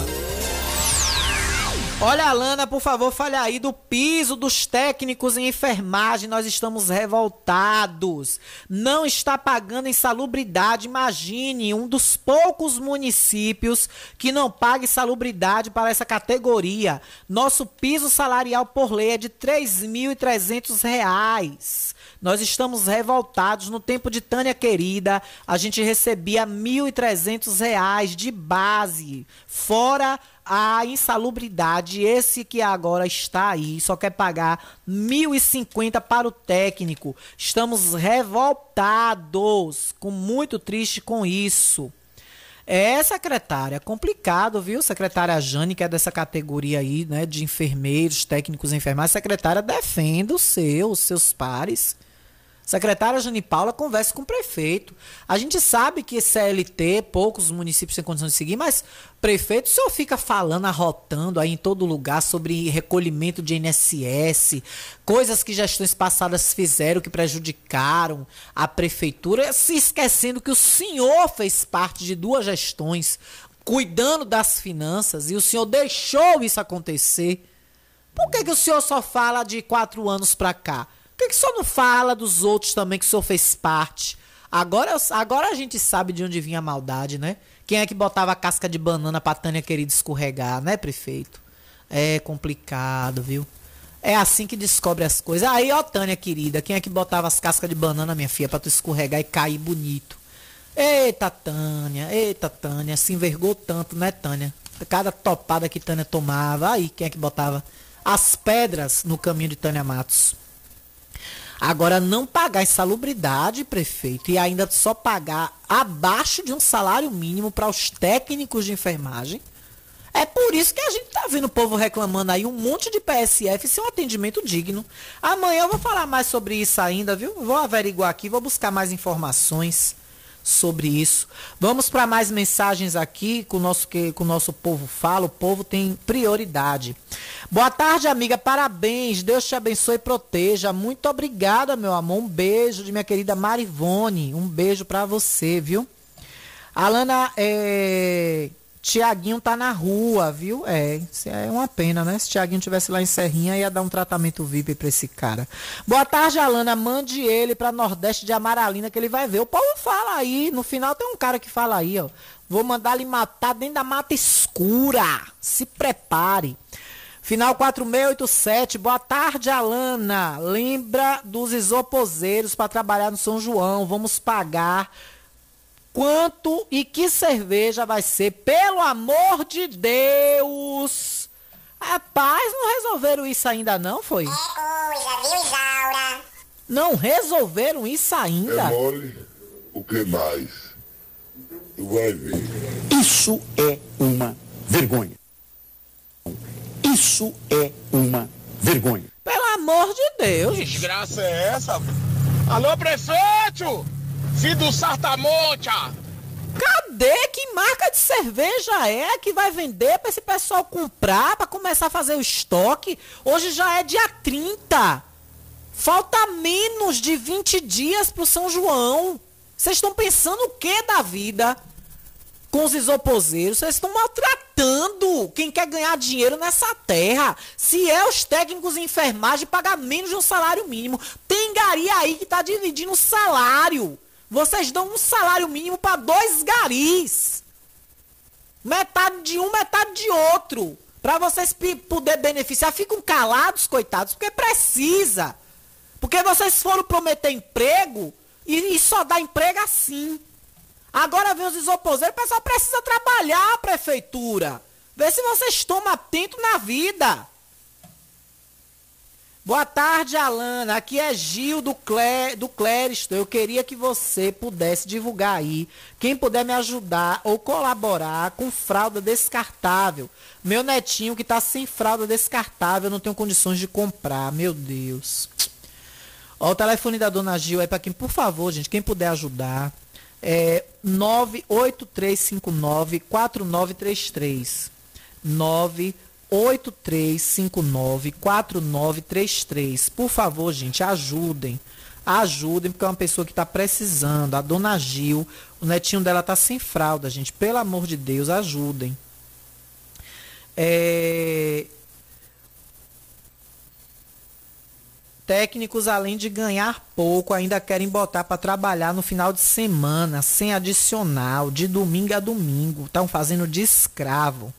Speaker 2: Olha, Alana, por favor, fale aí do piso dos técnicos em enfermagem. Nós estamos revoltados. Não está pagando insalubridade. Imagine um dos poucos municípios que não paga insalubridade para essa categoria. Nosso piso salarial por lei é de 3.300 reais. Nós estamos revoltados. No tempo de Tânia Querida, a gente recebia 1.300 reais de base, fora a insalubridade. Esse que agora está aí, só quer pagar R$ 1.050 para o técnico. Estamos revoltados, com muito triste com isso. É, secretária, complicado, viu? Secretária Jane, que é dessa categoria aí, né, de enfermeiros, técnicos enfermeiros. Secretária, defenda o seu, os seus pares. Secretária Jane Paula converse com o prefeito. A gente sabe que CLT, poucos municípios têm condição de seguir, mas prefeito, o senhor fica falando, arrotando aí em todo lugar sobre recolhimento de INSS, coisas que gestões passadas fizeram que prejudicaram a prefeitura, se esquecendo que o senhor fez parte de duas gestões cuidando das finanças e o senhor deixou isso acontecer. Por que, que o senhor só fala de quatro anos pra cá? Por que, senhor não fala dos outros também que o senhor fez parte? Agora, agora a gente sabe de onde vinha a maldade, né? Quem é que botava a casca de banana pra Tânia querida escorregar, né, prefeito? É complicado, viu? É assim que descobre as coisas. Aí, ó, Tânia querida, quem é que botava as cascas de banana, minha filha, pra tu escorregar e cair bonito? Eita, Tânia, eita, Tânia, se envergou tanto, né, Tânia? Cada topada que Tânia tomava, aí quem é que botava as pedras no caminho de Tânia Matos? Agora, não pagar insalubridade, prefeito, e ainda só pagar abaixo de um salário mínimo para os técnicos de enfermagem. É por isso que a gente tá vendo o povo reclamando aí um monte de PSF sem um atendimento digno. Amanhã eu vou falar mais sobre isso ainda, viu? Vou averiguar aqui, vou buscar mais informações sobre isso. Vamos para mais mensagens aqui com o nosso que com o nosso povo fala. O povo tem prioridade. Boa tarde, amiga. Parabéns. Deus te abençoe e proteja. Muito obrigada, meu amor. Um beijo de minha querida Marivone. Um beijo para você, viu? Alana, é... Tiaguinho tá na rua, viu? É, é uma pena, né? Se Tiaguinho tivesse lá em Serrinha, ia dar um tratamento VIP pra esse cara. Boa tarde, Alana. Mande ele pra Nordeste de Amaralina que ele vai ver. O Paulo fala aí. No final tem um cara que fala aí, ó. Vou mandar ele matar dentro da mata escura. Se prepare. Final 4687. Boa tarde, Alana. Lembra dos isoposeiros para trabalhar no São João. Vamos pagar quanto e que cerveja vai ser, pelo amor de Deus! Rapaz, não resolveram isso ainda não, foi?
Speaker 24: É coisa, viu, Isaura?
Speaker 2: Não resolveram isso ainda?
Speaker 21: É mole, o que mais? Tu vai ver.
Speaker 25: Isso é uma vergonha. Isso é uma vergonha.
Speaker 2: Pelo amor de Deus!
Speaker 4: Que desgraça é essa? Alô, prefeito! Filho do Sartamonte!
Speaker 2: Cadê? Que marca de cerveja é que vai vender para esse pessoal comprar, para começar a fazer o estoque? Hoje já é dia 30. Falta menos de 20 dias pro São João. Vocês estão pensando o que da vida? Com os isoposeiros, vocês estão maltratando quem quer ganhar dinheiro nessa terra. Se é os técnicos em enfermagem pagar menos de um salário mínimo, tem gari aí que tá dividindo o salário. Vocês dão um salário mínimo para dois garis. Metade de um, metade de outro. Para vocês poder beneficiar, ficam calados, coitados, porque precisa. Porque vocês foram prometer emprego e, e só dá emprego assim. Agora vem os isoposeiros, o pessoal precisa trabalhar, prefeitura. Vê se vocês estão atentos na vida. Boa tarde, Alana. Aqui é Gil do, Clé, do Cléristo. Eu queria que você pudesse divulgar aí. Quem puder me ajudar ou colaborar com fralda descartável. Meu netinho que tá sem fralda descartável, não tenho condições de comprar. Meu Deus. Ó, o telefone da dona Gil é para quem, por favor, gente, quem puder ajudar. É 98359 4933. 98359 8359-4933. Por favor, gente, ajudem. Ajudem, porque é uma pessoa que está precisando. A dona Gil, o netinho dela está sem fralda, gente. Pelo amor de Deus, ajudem. É... Técnicos, além de ganhar pouco, ainda querem botar para trabalhar no final de semana, sem adicional, de domingo a domingo. Estão fazendo de escravo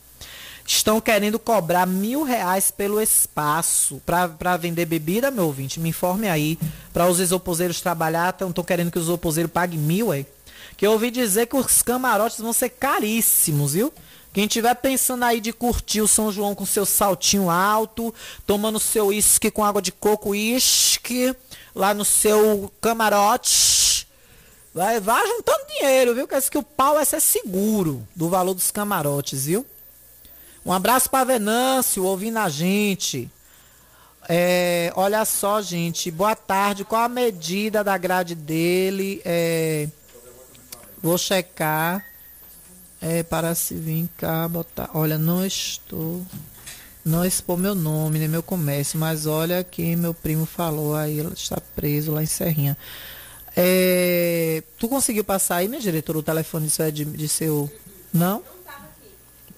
Speaker 2: estão querendo cobrar mil reais pelo espaço para vender bebida, meu ouvinte. Me informe aí. Para os isoposeiros trabalhar, estão querendo que os isoposeiros paguem mil, é? Que eu ouvi dizer que os camarotes vão ser caríssimos, viu? Quem tiver pensando aí de curtir o São João com seu saltinho alto, tomando seu uísque com água de coco uísque, lá no seu camarote, vai, vai juntando dinheiro, viu? Que, que o pau vai ser seguro do valor dos camarotes, viu? Um abraço para Venâncio, ouvindo a gente. É, olha só, gente. Boa tarde. Qual a medida da grade dele? É, vou checar. É, para se vir cá botar. Olha, não estou. Não expor meu nome, nem meu comércio, mas olha que meu primo falou aí, ele está preso lá em Serrinha. É, tu conseguiu passar aí, minha diretora, o telefone de, de, de seu. Não?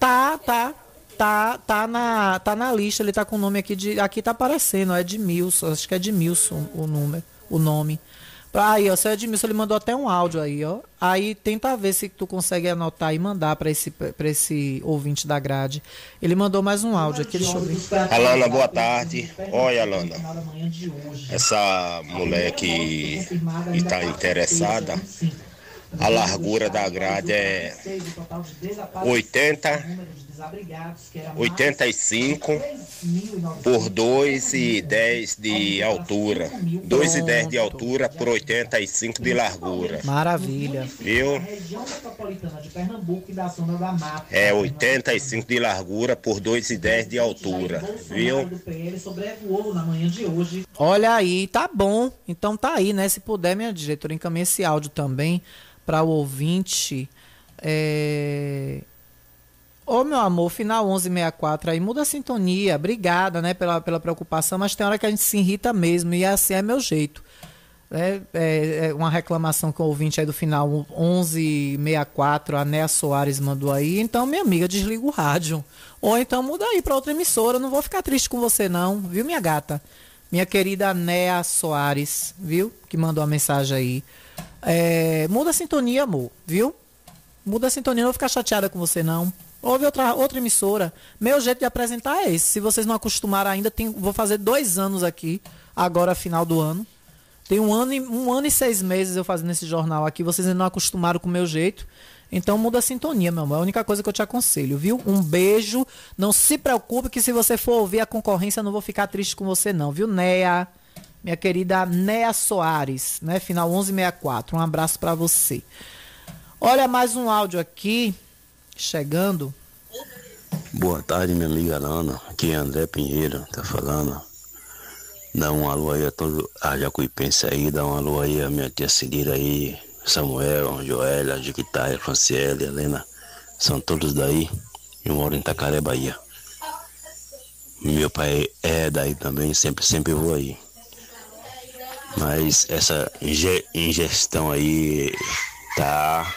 Speaker 2: Tá, tá. Tá, tá, na, tá na lista, ele tá com o nome aqui de. Aqui tá aparecendo, é Edmilson, acho que é Edmilson o número, o nome. Aí, ó, seu Edmilson, ele mandou até um áudio aí, ó. Aí tenta ver se tu consegue anotar e mandar para esse, pra esse ouvinte da grade. Ele mandou mais um áudio aqui, deixa eu ver.
Speaker 19: Alana, boa tarde. Olha, Alana, essa mulher que está interessada, a largura da grade é 80, 85 por 2 e 10 de altura. 2 e 10 de altura por 85 de largura.
Speaker 2: Maravilha.
Speaker 19: Viu? É 85 de largura por 2 e 10 de altura. Viu?
Speaker 2: Olha aí, tá bom. Então tá aí, né? Se puder, minha diretora, encaminhe esse áudio também para o ouvinte. É... Ô, meu amor, final 1164 aí, muda a sintonia. Obrigada, né, pela, pela preocupação, mas tem hora que a gente se irrita mesmo e assim é meu jeito. É, é, é uma reclamação que o ouvinte aí do final 1164, a Néa Soares mandou aí. Então, minha amiga, desliga o rádio. Ou então muda aí para outra emissora. Não vou ficar triste com você, não, viu, minha gata? Minha querida Néa Soares, viu? Que mandou a mensagem aí. É, muda a sintonia, amor, viu? Muda a sintonia, não vou ficar chateada com você, não. Houve outra, outra emissora. Meu jeito de apresentar é esse. Se vocês não acostumaram ainda, tem, vou fazer dois anos aqui, agora final do ano. Tem um ano, e, um ano e seis meses eu fazendo esse jornal aqui. Vocês ainda não acostumaram com o meu jeito. Então muda a sintonia, meu amor. É a única coisa que eu te aconselho, viu? Um beijo. Não se preocupe que se você for ouvir a concorrência, não vou ficar triste com você, não, viu, Nea? Minha querida Nea Soares, né? Final 1164. Um abraço para você. Olha mais um áudio aqui chegando.
Speaker 26: Boa tarde, minha amiga Ana. Aqui é André Pinheiro, tá falando. Dá um alô aí a todo a Jacuipense aí, dá um alô aí a minha tia Cirira aí, Samuel, Joélia, Jiquitaia, Franciele, Helena. São todos daí. Eu moro em Tacaré, Bahia. Meu pai é daí também, sempre, sempre vou aí. Mas essa inge- ingestão aí tá,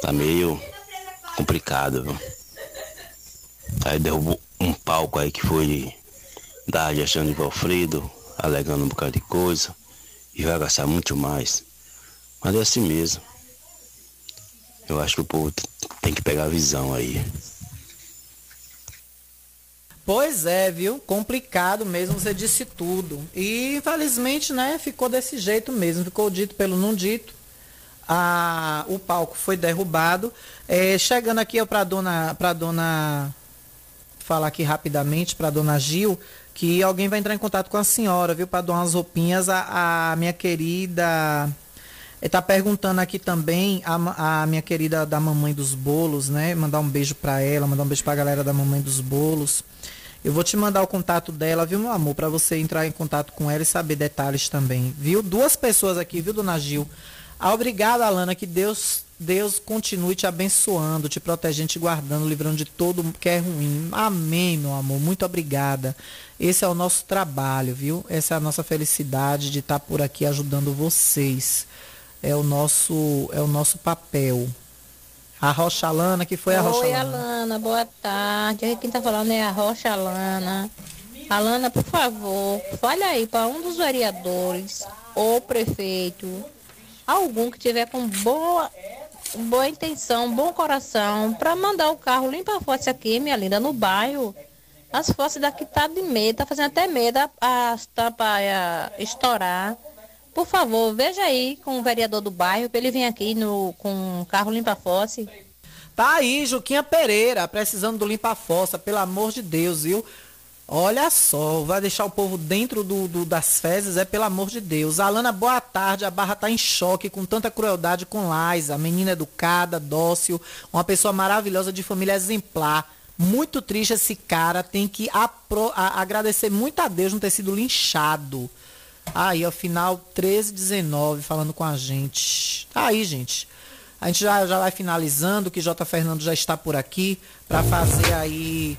Speaker 26: tá meio complicado, viu? Aí derrubou um palco aí que foi da gestão de Valfredo, alegando um bocado de coisa, e vai gastar muito mais. Mas é assim mesmo. Eu acho que o povo tem que pegar a visão aí.
Speaker 2: Pois é, viu? Complicado mesmo, você disse tudo. E infelizmente, né, ficou desse jeito mesmo, ficou dito pelo não dito. A, o palco foi derrubado. É, chegando aqui para dona, para dona falar aqui rapidamente para dona Gil que alguém vai entrar em contato com a senhora, viu, para doar umas roupinhas. A, a minha querida está perguntando aqui também a, a minha querida da mamãe dos bolos, né? Mandar um beijo para ela, mandar um beijo para a galera da mamãe dos bolos. Eu vou te mandar o contato dela, viu, meu amor, para você entrar em contato com ela e saber detalhes também, viu? Duas pessoas aqui, viu, dona Gil? Ah, obrigada, Alana, que Deus Deus continue te abençoando, te protegendo, te guardando, livrando de todo que é ruim. Amém, meu amor. Muito obrigada. Esse é o nosso trabalho, viu? Essa é a nossa felicidade de estar por aqui ajudando vocês. É o nosso é o nosso papel. A Rocha Alana, que foi a Rocha
Speaker 27: Oi,
Speaker 2: Alana.
Speaker 27: Alana, boa tarde. Aqui quem tá falando é a Rocha Alana. Alana, por favor, fale aí para um dos vereadores ou prefeito, algum que tiver com boa, boa intenção, bom coração, para mandar o carro limpar a fossa aqui, minha linda, no bairro. As fossas daqui tá de medo, tá fazendo até medo as tampas a estourar. Por favor, veja aí com o vereador do bairro para ele vir aqui no, com o carro limpa fossa.
Speaker 2: Tá aí, Juquinha Pereira, precisando do limpa fossa, pelo amor de Deus, viu? Olha só, vai deixar o povo dentro do, do- das fezes, é pelo amor de Deus. Alana, boa tarde. A barra tá em choque com tanta crueldade com Liza, menina educada, dócil, uma pessoa maravilhosa de família exemplar. Muito triste esse cara, tem que apro- a- agradecer muito a Deus não ter sido linchado. Aí, ao final, 13, 19, falando com a gente. Tá aí, gente. A gente já, já vai finalizando, que J. Fernando já está por aqui para fazer aí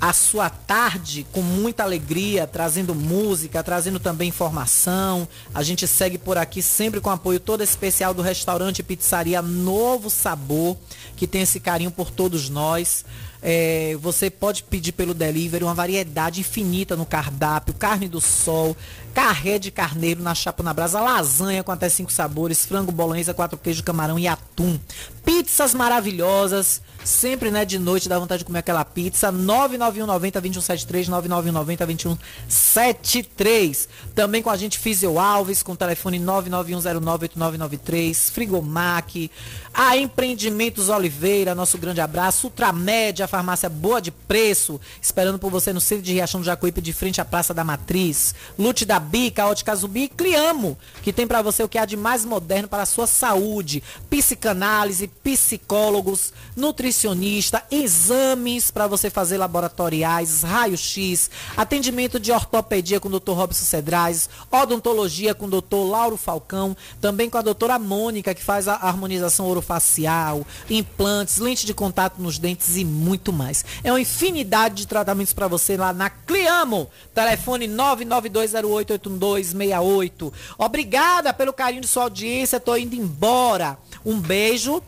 Speaker 2: a sua tarde com muita alegria, trazendo música, trazendo também informação. A gente segue por aqui sempre com apoio todo especial do restaurante pizzaria Novo Sabor, que tem esse carinho por todos nós. É, você pode pedir pelo delivery uma variedade infinita no cardápio, carne do sol, carré de carneiro na chapa na brasa, lasanha com até cinco sabores, frango bolonhesa, quatro queijos, camarão e atum. Pizzas maravilhosas, sempre né, de noite dá vontade de comer aquela pizza. 99190 2173, 99190 2173. Também com a gente Físio Alves, com o telefone 991098993, Frigomac, a Empreendimentos Oliveira, nosso grande abraço, Ultramédia, a farmácia boa de preço, esperando por você no centro de Riachão do Jacuípe, de frente à Praça da Matriz. Lute da Bica, Ótica Zubi e Cliamo, que tem pra você o que há de mais moderno para a sua saúde. Psicanálise, psicólogos, nutricionista, exames para você fazer laboratoriais, raio-x, atendimento de ortopedia com o Dr. Robson Cedrais, odontologia com o Dr. Lauro Falcão, também com a doutora Mônica, que faz a harmonização orofacial, implantes, lente de contato nos dentes e muito mais. É uma infinidade de tratamentos para você lá na Cliamo. Telefone 992088268. Obrigada pelo carinho de sua audiência. Tô indo embora. Um beijo.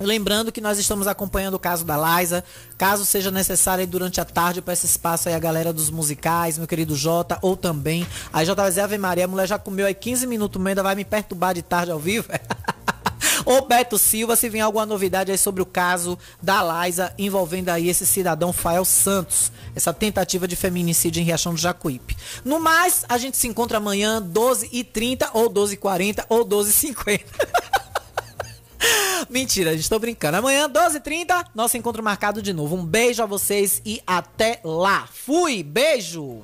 Speaker 2: Lembrando que nós estamos acompanhando o caso da Liza. Caso seja necessário durante a tarde, eu peço espaço aí a galera dos musicais, meu querido Jota, ou também. Aí Jota vai dizer, Ave Maria, a mulher já comeu aí 15 minutos, ainda vai me perturbar de tarde ao vivo. Ô Beto Silva, se vier alguma novidade aí sobre o caso da Liza envolvendo aí esse cidadão Fael Santos, essa tentativa de feminicídio em Riachão do Jacuípe. No mais, a gente se encontra amanhã, 12h30 ou 12h40 ou 12h50. Mentira, gente, tô brincando. Amanhã, 12h30, nosso encontro marcado de novo. Um beijo a vocês e até lá. Fui, beijo!